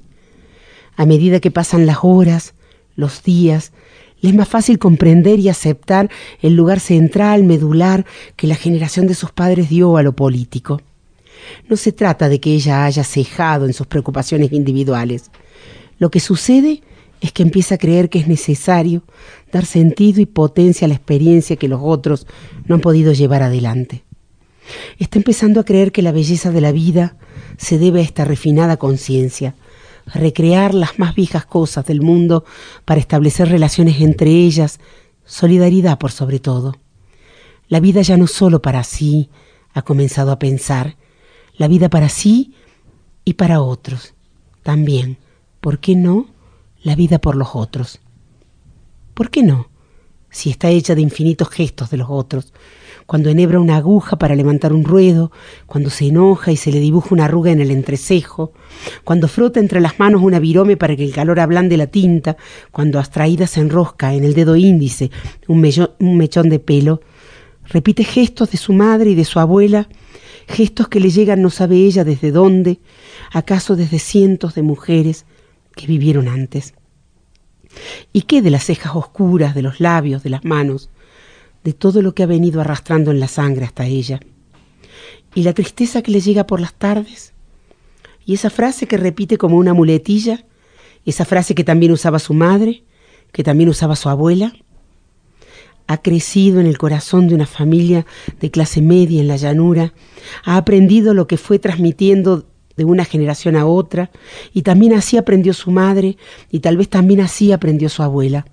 A medida que pasan las horas, los días, le es más fácil comprender y aceptar el lugar central, medular, que la generación de sus padres dio a lo político. No se trata de que ella haya cejado en sus preocupaciones individuales. Lo que sucede es que empieza a creer que es necesario dar sentido y potencia a la experiencia que los otros no han podido llevar adelante. Está empezando a creer que la belleza de la vida se debe a esta refinada conciencia, recrear las más viejas cosas del mundo para establecer relaciones entre ellas, solidaridad por sobre todo. La vida ya no solo para sí, ha comenzado a pensar, la vida para sí y para otros. También, ¿por qué no? La vida por los otros. ¿Por qué no? Si está hecha de infinitos gestos de los otros, cuando enhebra una aguja para levantar un ruedo, cuando se enoja y se le dibuja una arruga en el entrecejo, cuando frota entre las manos una virome para que el calor ablande la tinta, cuando abstraída se enrosca en el dedo índice un, mechón de pelo, repite gestos de su madre y de su abuela, gestos que le llegan no sabe ella desde dónde, acaso desde cientos de mujeres que vivieron antes. ¿Y qué de las cejas oscuras, de los labios, de las manos, de todo lo que ha venido arrastrando en la sangre hasta ella? ¿Y la tristeza que le llega por las tardes? ¿Y esa frase que repite como una muletilla? ¿Esa frase que también usaba su madre? ¿Que también usaba su abuela? ha crecido en el corazón de una familia de clase media en la llanura, ha aprendido lo que fue transmitiendo de una generación a otra, y también así aprendió su madre, y tal vez también así aprendió su abuela.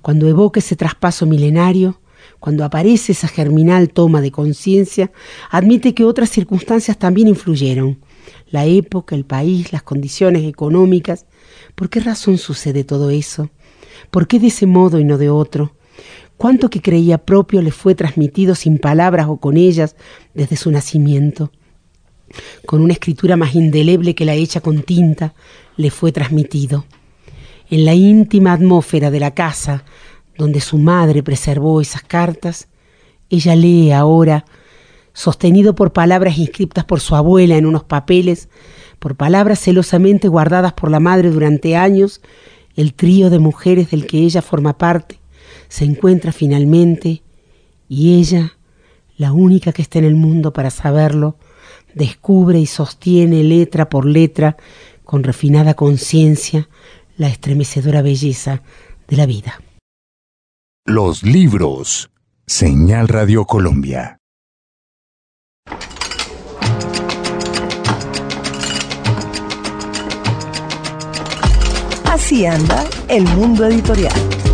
Cuando evoca ese traspaso milenario, cuando aparece esa germinal toma de conciencia, admite que otras circunstancias también influyeron. La época, el país, las condiciones económicas. ¿Por qué razón sucede todo eso? ¿Por qué de ese modo y no de otro? cuánto que creía propio le fue transmitido sin palabras o con ellas desde su nacimiento. Con una escritura más indeleble que la hecha con tinta, le fue transmitido. En la íntima atmósfera de la casa, donde su madre preservó esas cartas, ella lee ahora, sostenido por palabras inscritas por su abuela en unos papeles, por palabras celosamente guardadas por la madre durante años, el trío de mujeres del que ella forma parte se encuentra finalmente y ella, la única que está en el mundo para saberlo, descubre y sostiene letra por letra, con refinada conciencia, la estremecedora belleza de la vida. Los libros. Señal Radio Colombia. Así anda el mundo editorial.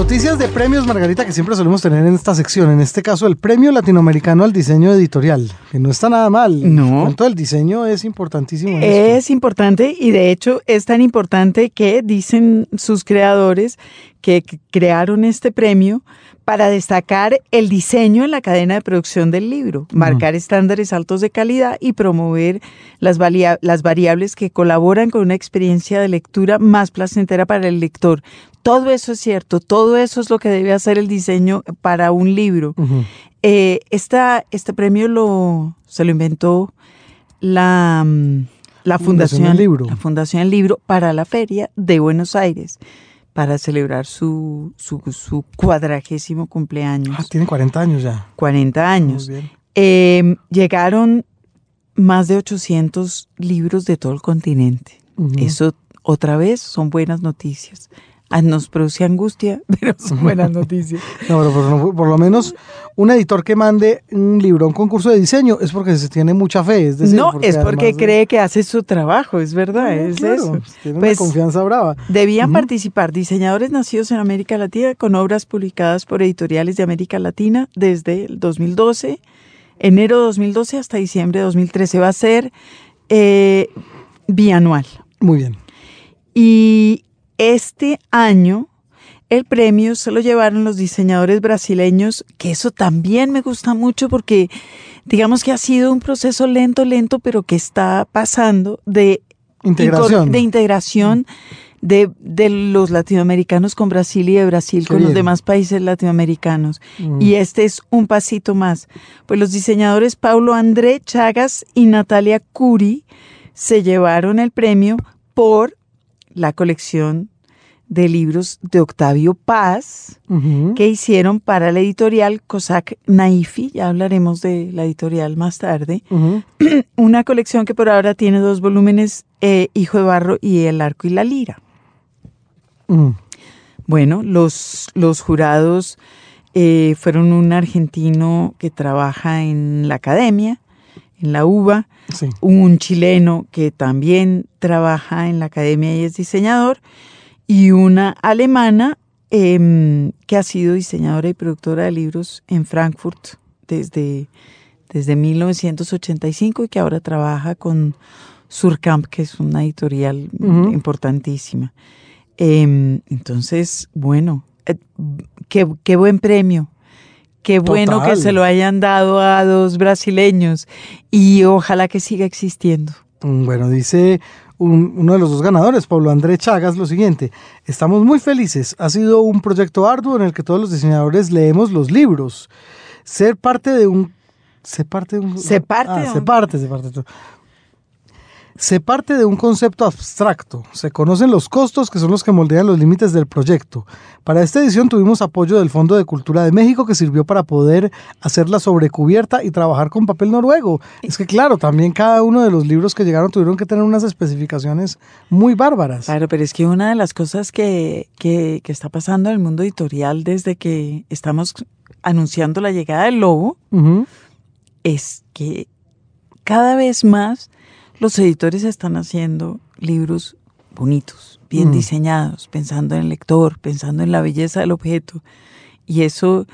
Noticias de premios, Margarita, que siempre solemos tener en esta sección. En este caso, el Premio Latinoamericano al Diseño Editorial, que no está nada mal. No. El diseño es importantísimo. en Es esto. importante y de hecho es tan importante que dicen sus creadores que crearon este premio para destacar el diseño en la cadena de producción del libro, marcar estándares altos de calidad y promover las, variables que colaboran con una experiencia de lectura más placentera para el lector. Todo eso es cierto, todo eso es lo que debe hacer el diseño para un libro. Eh, esta, este premio lo, se lo inventó la, mm, la Fundación Fundación, del Libro. la Fundación del Libro para la Feria de Buenos Aires, para celebrar su, su, su cuadragésimo cumpleaños, Ah, tiene 40 años ya. 40 años. Muy bien. Eh, llegaron más de 800 libros de todo el continente. Eso, otra vez, son buenas noticias. Ah, Nos produce angustia, pero son buenas noticias. No, pero por, lo- por lo menos un editor que mande un libro a un concurso de diseño es porque se tiene mucha fe. Es decir, no, es porque de- cree que hace su trabajo, es verdad, No, es claro, eso. Tiene Pues, una confianza brava. Debían participar diseñadores nacidos en América Latina con obras publicadas por editoriales de América Latina desde el 2012, enero de 2012 hasta diciembre de 2013. Va a ser eh, bianual. Muy bien. Y este año el premio se lo llevaron los diseñadores brasileños, que eso también me gusta mucho porque digamos que ha sido un proceso lento, lento, pero que está pasando de Integración. de integración de, de los latinoamericanos con Brasil y de Brasil Qué con los demás países latinoamericanos. Mm. Y este es un pasito más. Pues los diseñadores Paulo André Chagas y Natalia Curi se llevaron el premio por la colección de libros de Octavio Paz que hicieron para la editorial Cossack Naifi, ya hablaremos de la editorial más tarde, una colección que por ahora tiene dos volúmenes, eh, Hijo de Barro y El Arco y la Lira. Ujú. Bueno, los, los jurados eh, fueron un argentino que trabaja en la academia, en la UBA, Sí. un chileno que también trabaja en la academia y es diseñador, y una alemana em, que ha sido diseñadora y productora de libros en Frankfurt desde, desde 1985 y que ahora trabaja con Surkamp, que es una editorial importantísima. Em, entonces, bueno, eh, qué, qué buen premio. Qué bueno que se lo hayan dado a dos brasileños y ojalá que siga existiendo. Mm, Bueno, dice un- uno de los dos ganadores, Pablo André Chagas, lo siguiente. Estamos muy felices. Ha sido un proyecto arduo en el que todos los diseñadores leemos los libros. Ser parte de un... Se parte de un... Se parte Ah, de se parte, se parte. Se parte de un concepto abstracto. Se conocen los costos que son los que moldean los límites del proyecto. Para esta edición tuvimos apoyo del Fondo de Cultura de México que sirvió para poder hacer la sobrecubierta y trabajar con papel noruego. Es que claro, también cada uno de los libros que llegaron tuvieron que tener unas especificaciones muy bárbaras. Claro, pero es que una de las cosas que, que, que está pasando en el mundo editorial desde que estamos anunciando la llegada del lobo es que cada vez más los editores están haciendo libros bonitos, bien Mm. diseñados, pensando en el lector, pensando en la belleza del objeto. Y eso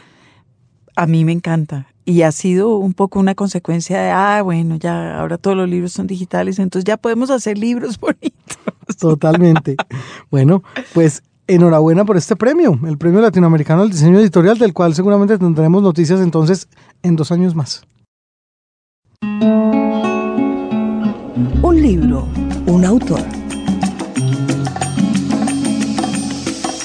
a mí me encanta. Y ha sido un poco una consecuencia de, ah, bueno, ya ahora todos los libros son digitales, entonces ya podemos hacer libros bonitos. Totalmente. bueno, pues enhorabuena por este premio, el Premio Latinoamericano al Diseño Editorial, del cual seguramente tendremos noticias entonces en dos años más. Un libro, un autor.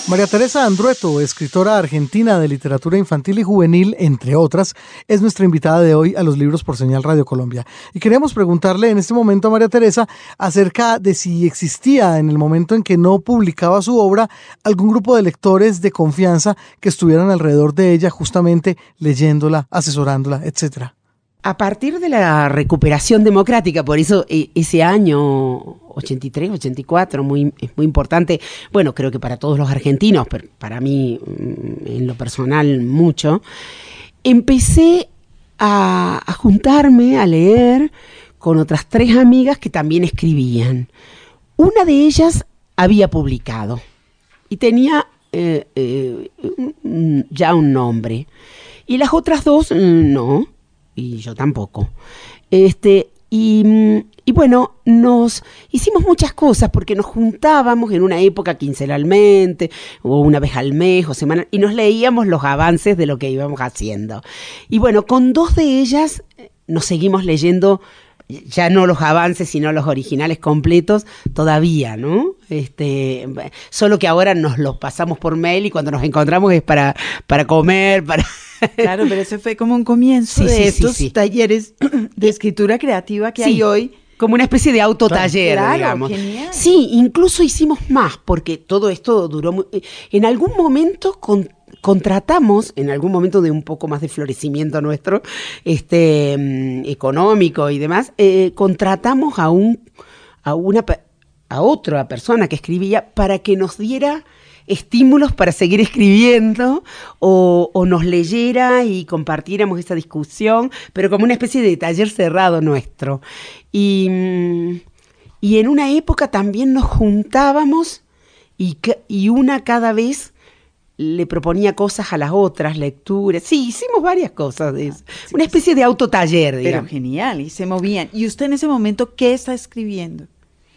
María Teresa Andrueto, escritora argentina de literatura infantil y juvenil, entre otras, es nuestra invitada de hoy a los libros por Señal Radio Colombia. Y queríamos preguntarle en este momento a María Teresa acerca de si existía en el momento en que no publicaba su obra algún grupo de lectores de confianza que estuvieran alrededor de ella justamente leyéndola, asesorándola, etcétera. A partir de la recuperación democrática, por eso e, ese año 83, 84, muy, es muy importante, bueno, creo que para todos los argentinos, pero para mí mm, en lo personal mucho, empecé a, juntarme, a leer con otras tres amigas que también escribían. Una de ellas había publicado y tenía eh, eh, ya un nombre. Y las otras dos mm, no y yo tampoco. Este, y, y, bueno, nos hicimos muchas cosas porque nos juntábamos en una época quincenalmente o una vez al mes o semana y nos leíamos los avances de lo que íbamos haciendo. Y bueno, con dos de ellas eh, nos seguimos leyendo ya no los avances, sino los originales completos, todavía, ¿no? Este, solo que ahora nos los pasamos por mail y cuando nos encontramos es para, para comer, para... Claro, pero ese fue como un comienzo de estos talleres de escritura creativa que hay hoy como una especie de autotaller, claro, digamos. Sí, incluso hicimos más, porque todo esto duró. Muy, en algún momento con, contratamos, en algún momento de un poco más de florecimiento nuestro, este, mm, económico y demás, eh, contratamos a un, a una, a otra persona que escribía para que nos diera estímulos para seguir escribiendo o, nos leyera y compartiéramos esa discusión, pero como una especie de taller cerrado nuestro. Y, y en una época también nos juntábamos y, y una cada vez le proponía cosas a las otras, lecturas. Sí, hicimos varias cosas de eso. Una especie de autotaller, digamos. Pero genial, y se movían. ¿Y usted en ese momento qué está escribiendo?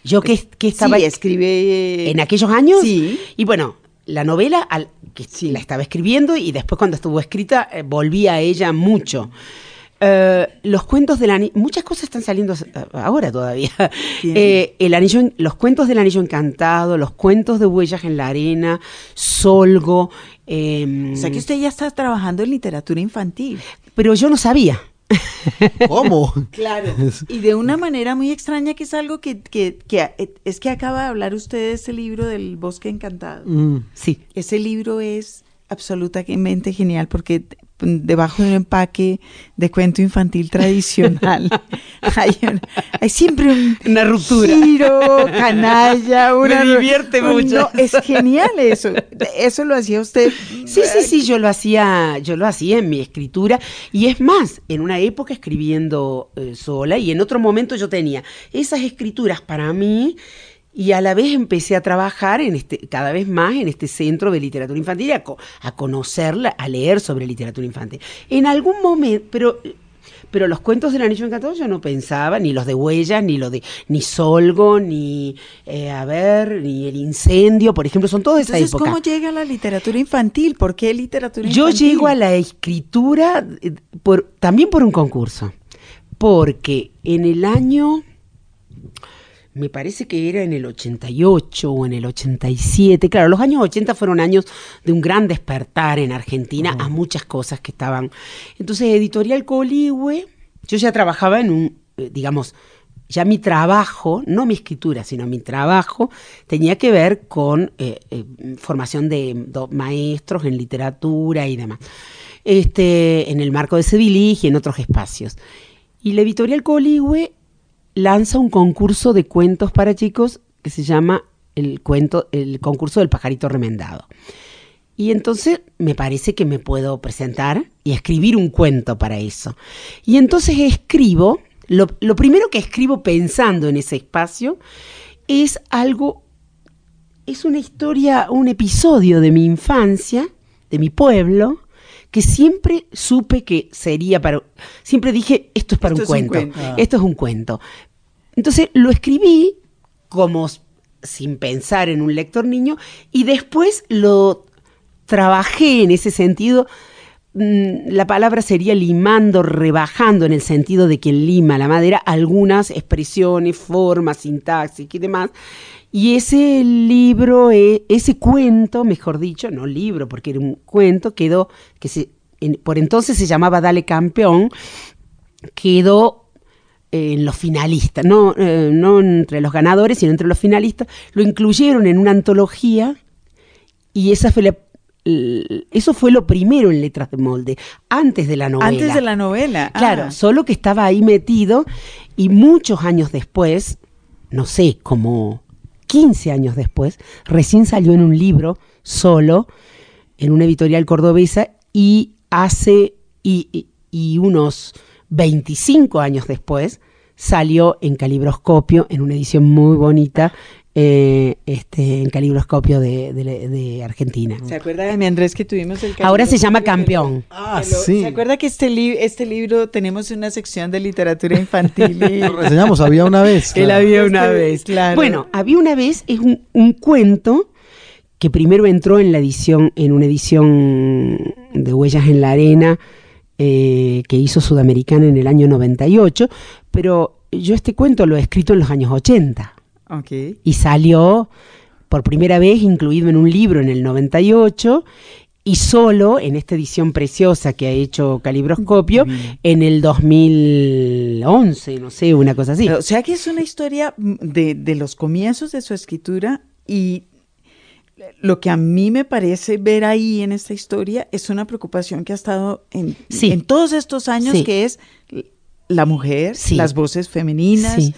Yo que, que estaba... Sí, escribe... ¿En aquellos años? Sí. Y bueno, la novela al, que sí. la estaba escribiendo y después cuando estuvo escrita eh, volví a ella mucho. Uh, los cuentos del anillo, muchas cosas están saliendo ahora todavía. Eh, el anillo, los cuentos del anillo encantado, los cuentos de huellas en la arena, Solgo. Eh, o sea que usted ya está trabajando en literatura infantil. Pero yo no sabía. ¿Cómo? Claro. Y de una manera muy extraña que es algo que, que, que es que acaba de hablar usted de ese libro del Bosque Encantado. Mm, sí. Ese libro es absolutamente genial porque debajo de un empaque de cuento infantil tradicional hay, hay, siempre un una ruptura. giro, canalla una me divierte mucho. no, es genial eso. Eso lo hacía usted. Sí sí sí yo lo hacía yo lo hacía en mi escritura. Y es más en una época escribiendo eh, sola y en otro momento yo tenía esas escrituras para mí y a la vez empecé a trabajar en este, cada vez más en este centro de literatura infantil, a, a conocerla, a leer sobre literatura infantil. En algún momento, pero pero los cuentos del anillo encantado yo no pensaba, ni los de huellas, ni los de ni Solgo, ni eh, a ver, ni el incendio, por ejemplo, son todas esa Entonces, ¿cómo llega la literatura infantil? ¿Por qué literatura infantil? Yo llego a la escritura eh, por, también por un concurso, porque en el año me parece que era en el 88 o en el 87. Claro, los años 80 fueron años de un gran despertar en Argentina uh -huh. a muchas cosas que estaban. Entonces, Editorial Coligüe, yo ya trabajaba en un, eh, digamos, ya mi trabajo, no mi escritura, sino mi trabajo, tenía que ver con eh, eh, formación de, de, maestros en literatura y demás, este, en el marco de Sevilig y en otros espacios. Y la editorial Coligüe lanza un concurso de cuentos para chicos que se llama el cuento, el concurso del pajarito remendado. Y entonces me parece que me puedo presentar y escribir un cuento para eso. Y entonces escribo, lo, lo primero que escribo pensando en ese espacio es algo, es una historia, un episodio de mi infancia, de mi pueblo, que siempre supe que sería para... Siempre dije, esto es para esto un, es cuento, un, cuento, esto es un cuento. Entonces lo escribí como sin pensar en un lector niño y después lo trabajé en ese sentido mm, la palabra sería limando, rebajando en el sentido de quien lima la madera algunas expresiones, formas, sintaxis y demás. Y ese libro, eh, ese cuento, mejor dicho, no libro, porque era un cuento, quedó, que se, por entonces se llamaba Dale Campeón, quedó en los finalistas, no, eh, no entre los ganadores, sino entre los finalistas, lo incluyeron en una antología y esa fue la, eso fue lo primero en letras de molde, antes de la novela. Antes de la novela. Claro, ah. solo que estaba ahí metido y muchos años después, no sé, como 15 años después, recién salió en un libro solo, en una editorial cordobesa, y hace, y, y unos 25 años después, salió en calibroscopio, en una edición muy bonita, eh, este, en calibroscopio de, Argentina. ¿Se acuerda de mi Andrés que tuvimos el Ahora se llama Campeón. Ah, sí. ¿Se acuerda que este, este libro tenemos una sección de literatura infantil? Y... Lo reseñamos, había una vez. Él había una este, vez, claro. Bueno, había una vez, es un, cuento que primero entró en la edición, en una edición de Huellas en la Arena, eh, que hizo Sudamericana en el año 98, pero yo este cuento lo he escrito en los años 80. Y salió por primera vez incluido en un libro en el 98 y solo en esta edición preciosa que ha hecho Calibroscopio en el 2011, no sé, una cosa así. O sea que es una historia de, de los comienzos de su escritura y lo que a mí me parece ver ahí en esta historia es una preocupación que ha estado en, en todos estos años, que es la mujer, las voces femeninas,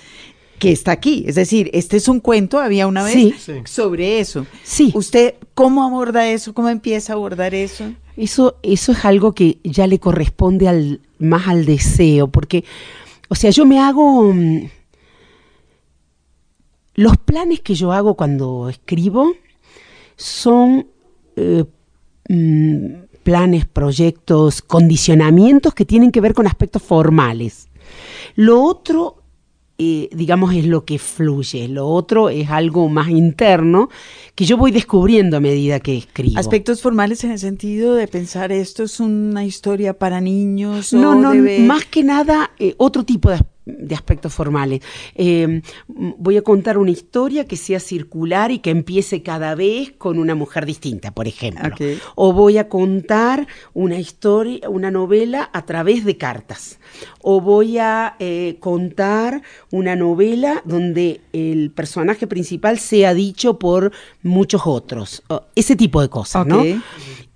que está aquí. Es decir, este es un cuento, había una vez sobre eso. Sí. ¿Usted cómo aborda eso? ¿Cómo empieza a abordar eso? Eso, eso es algo que ya le corresponde al, más al deseo, porque, o sea, yo me hago... Mm, los planes que yo hago cuando escribo son eh, mm, planes, proyectos, condicionamientos que tienen que ver con aspectos formales. Lo otro eh, digamos, es lo que fluye. Lo otro es algo más interno que yo voy descubriendo a medida que escribo. Aspectos formales en el sentido de pensar esto es una historia para niños. No, no, más que nada eh, otro tipo de aspectos de aspectos formales. Em, voy a contar una historia que sea circular y que empiece cada vez con una mujer distinta, por ejemplo. O voy a contar una historia, una novela a través de cartas. O voy a eh, contar una novela donde el personaje principal sea dicho por muchos otros. Ese tipo de cosas, ¿no?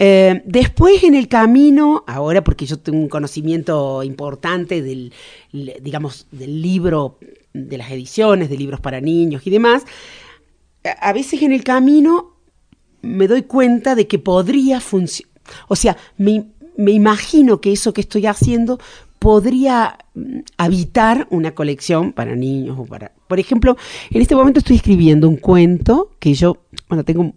Eh, después en el camino, ahora porque yo tengo un conocimiento importante del, digamos, del libro, de las ediciones, de libros para niños y demás, a veces en el camino me doy cuenta de que podría funcionar, o sea, me, imagino que eso que estoy haciendo podría mm, habitar una colección para niños o para... Por ejemplo, en este momento estoy escribiendo un cuento que yo, bueno, tengo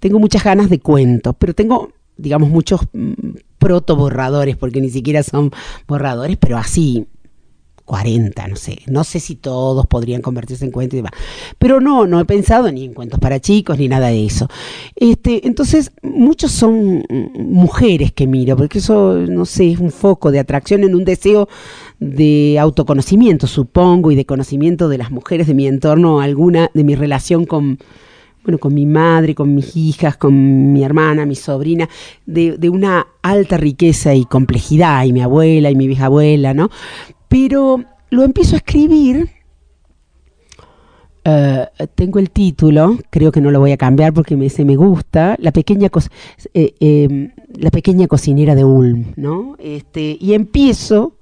tengo muchas ganas de cuentos, pero tengo, digamos, muchos mm, proto borradores, porque ni siquiera son borradores, pero así 40, no sé. No sé si todos podrían convertirse en cuentos y demás. Pero no, no he pensado ni en cuentos para chicos ni nada de eso. Este, entonces, muchos son mujeres que miro, porque eso, no sé, es un foco de atracción en un deseo de autoconocimiento, supongo, y de conocimiento de las mujeres de mi entorno, alguna de mi relación con bueno, con mi madre, con mis hijas, con mi hermana, mi sobrina, de, una alta riqueza y complejidad, y mi abuela y mi bisabuela, ¿no? Pero lo empiezo a escribir. Eh, tengo el título, creo que no lo voy a cambiar porque me, se me gusta, la pequeña, eh, em, la pequeña cocinera de Ulm, ¿no? Este, y empiezo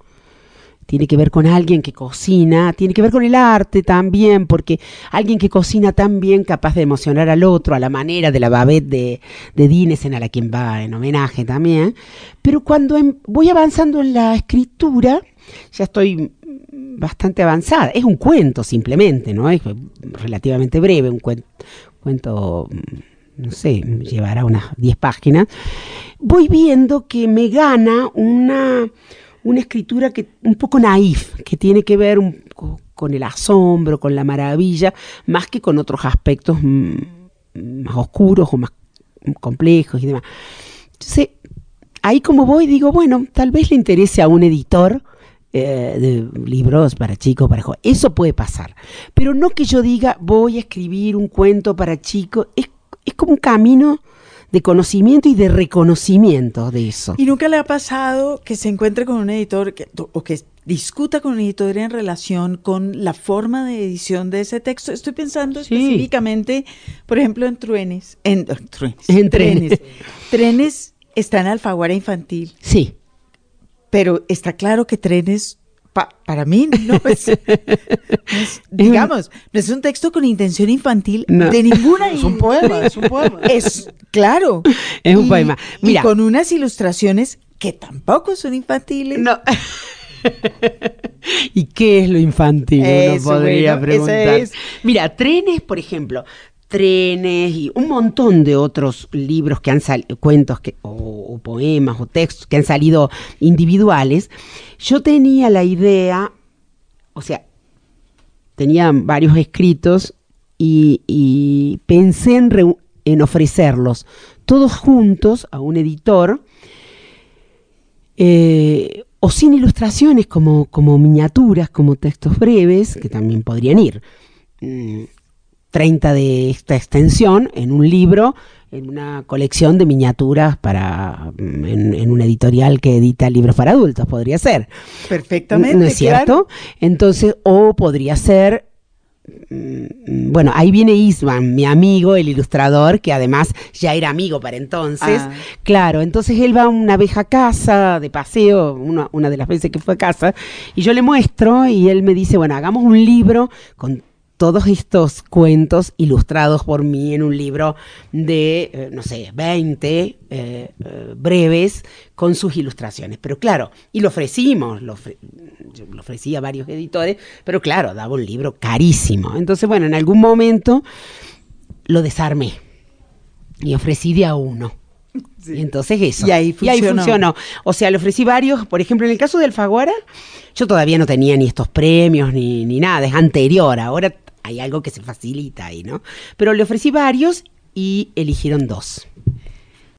tiene que ver con alguien que cocina, tiene que ver con el arte también, porque alguien que cocina tan bien capaz de emocionar al otro, a la manera de la Babette de, de Dinesen, a la quien va en homenaje también. Pero cuando em, voy avanzando en la escritura, ya estoy bastante avanzada. Es un cuento simplemente, ¿no? Es relativamente breve, un cuento, cuento no sé, llevará unas 10 páginas. Voy viendo que me gana una una escritura que un poco naif, que tiene que ver con el asombro, con la maravilla, más que con otros aspectos mm, más oscuros o más complejos y demás. Entonces, ahí como voy, digo, bueno, tal vez le interese a un editor eh, de libros para chicos, para jóvenes. Eso puede pasar. Pero no que yo diga, voy a escribir un cuento para chicos. Es, es como un camino de conocimiento y de reconocimiento de eso. ¿Y nunca le ha pasado que se encuentre con un editor que, o que discuta con un editor en relación con la forma de edición de ese texto? Estoy pensando específicamente, por ejemplo, en Truenes. En, truenes, en trenes. Trenes está en Alfaguara Infantil. Sí. Pero está claro que Trenes para mí no es, digamos, no es un texto con intención infantil de ninguna. Es un poema, es un poema. Es claro. Es un poema. Mira. Y con unas ilustraciones que tampoco son infantiles. No. ¿Y qué es lo infantil? Uno podría preguntar. Mira, trenes, por ejemplo, trenes y un montón de otros libros que han salido, cuentos que, o, poemas o textos que han salido individuales, yo tenía la idea, o sea, tenía varios escritos y, pensé en, ofrecerlos todos juntos a un editor. Eh, o sin ilustraciones como, como miniaturas, como textos breves, que también podrían ir. Mm, 30 de esta extensión en un libro, en una colección de miniaturas para mm, en, un editorial que edita libros para adultos, podría ser. Perfectamente. ¿No es cierto? Entonces, o podría ser mm, bueno, ahí viene Isman, mi amigo, el ilustrador, que además ya era amigo para entonces. Ah. Claro, entonces él va una vez a casa, de paseo, una, una, de las veces que fue a casa, y yo le muestro y él me dice, bueno, hagamos un libro con todos estos cuentos ilustrados por mí en un libro de, eh, no sé, 20 eh, eh, breves con sus ilustraciones. Pero claro, y lo ofrecimos, lo, lo ofrecí a varios editores, pero claro, daba un libro carísimo. Entonces, bueno, en algún momento lo desarmé y ofrecí de a uno. Y entonces eso. Y ahí, funcionó. O sea, le ofrecí varios, por ejemplo, en el caso del Faguara, yo todavía no tenía ni estos premios ni, ni nada, es anterior. Ahora hay algo que se facilita ahí, ¿no? Pero le ofrecí varios y eligieron dos.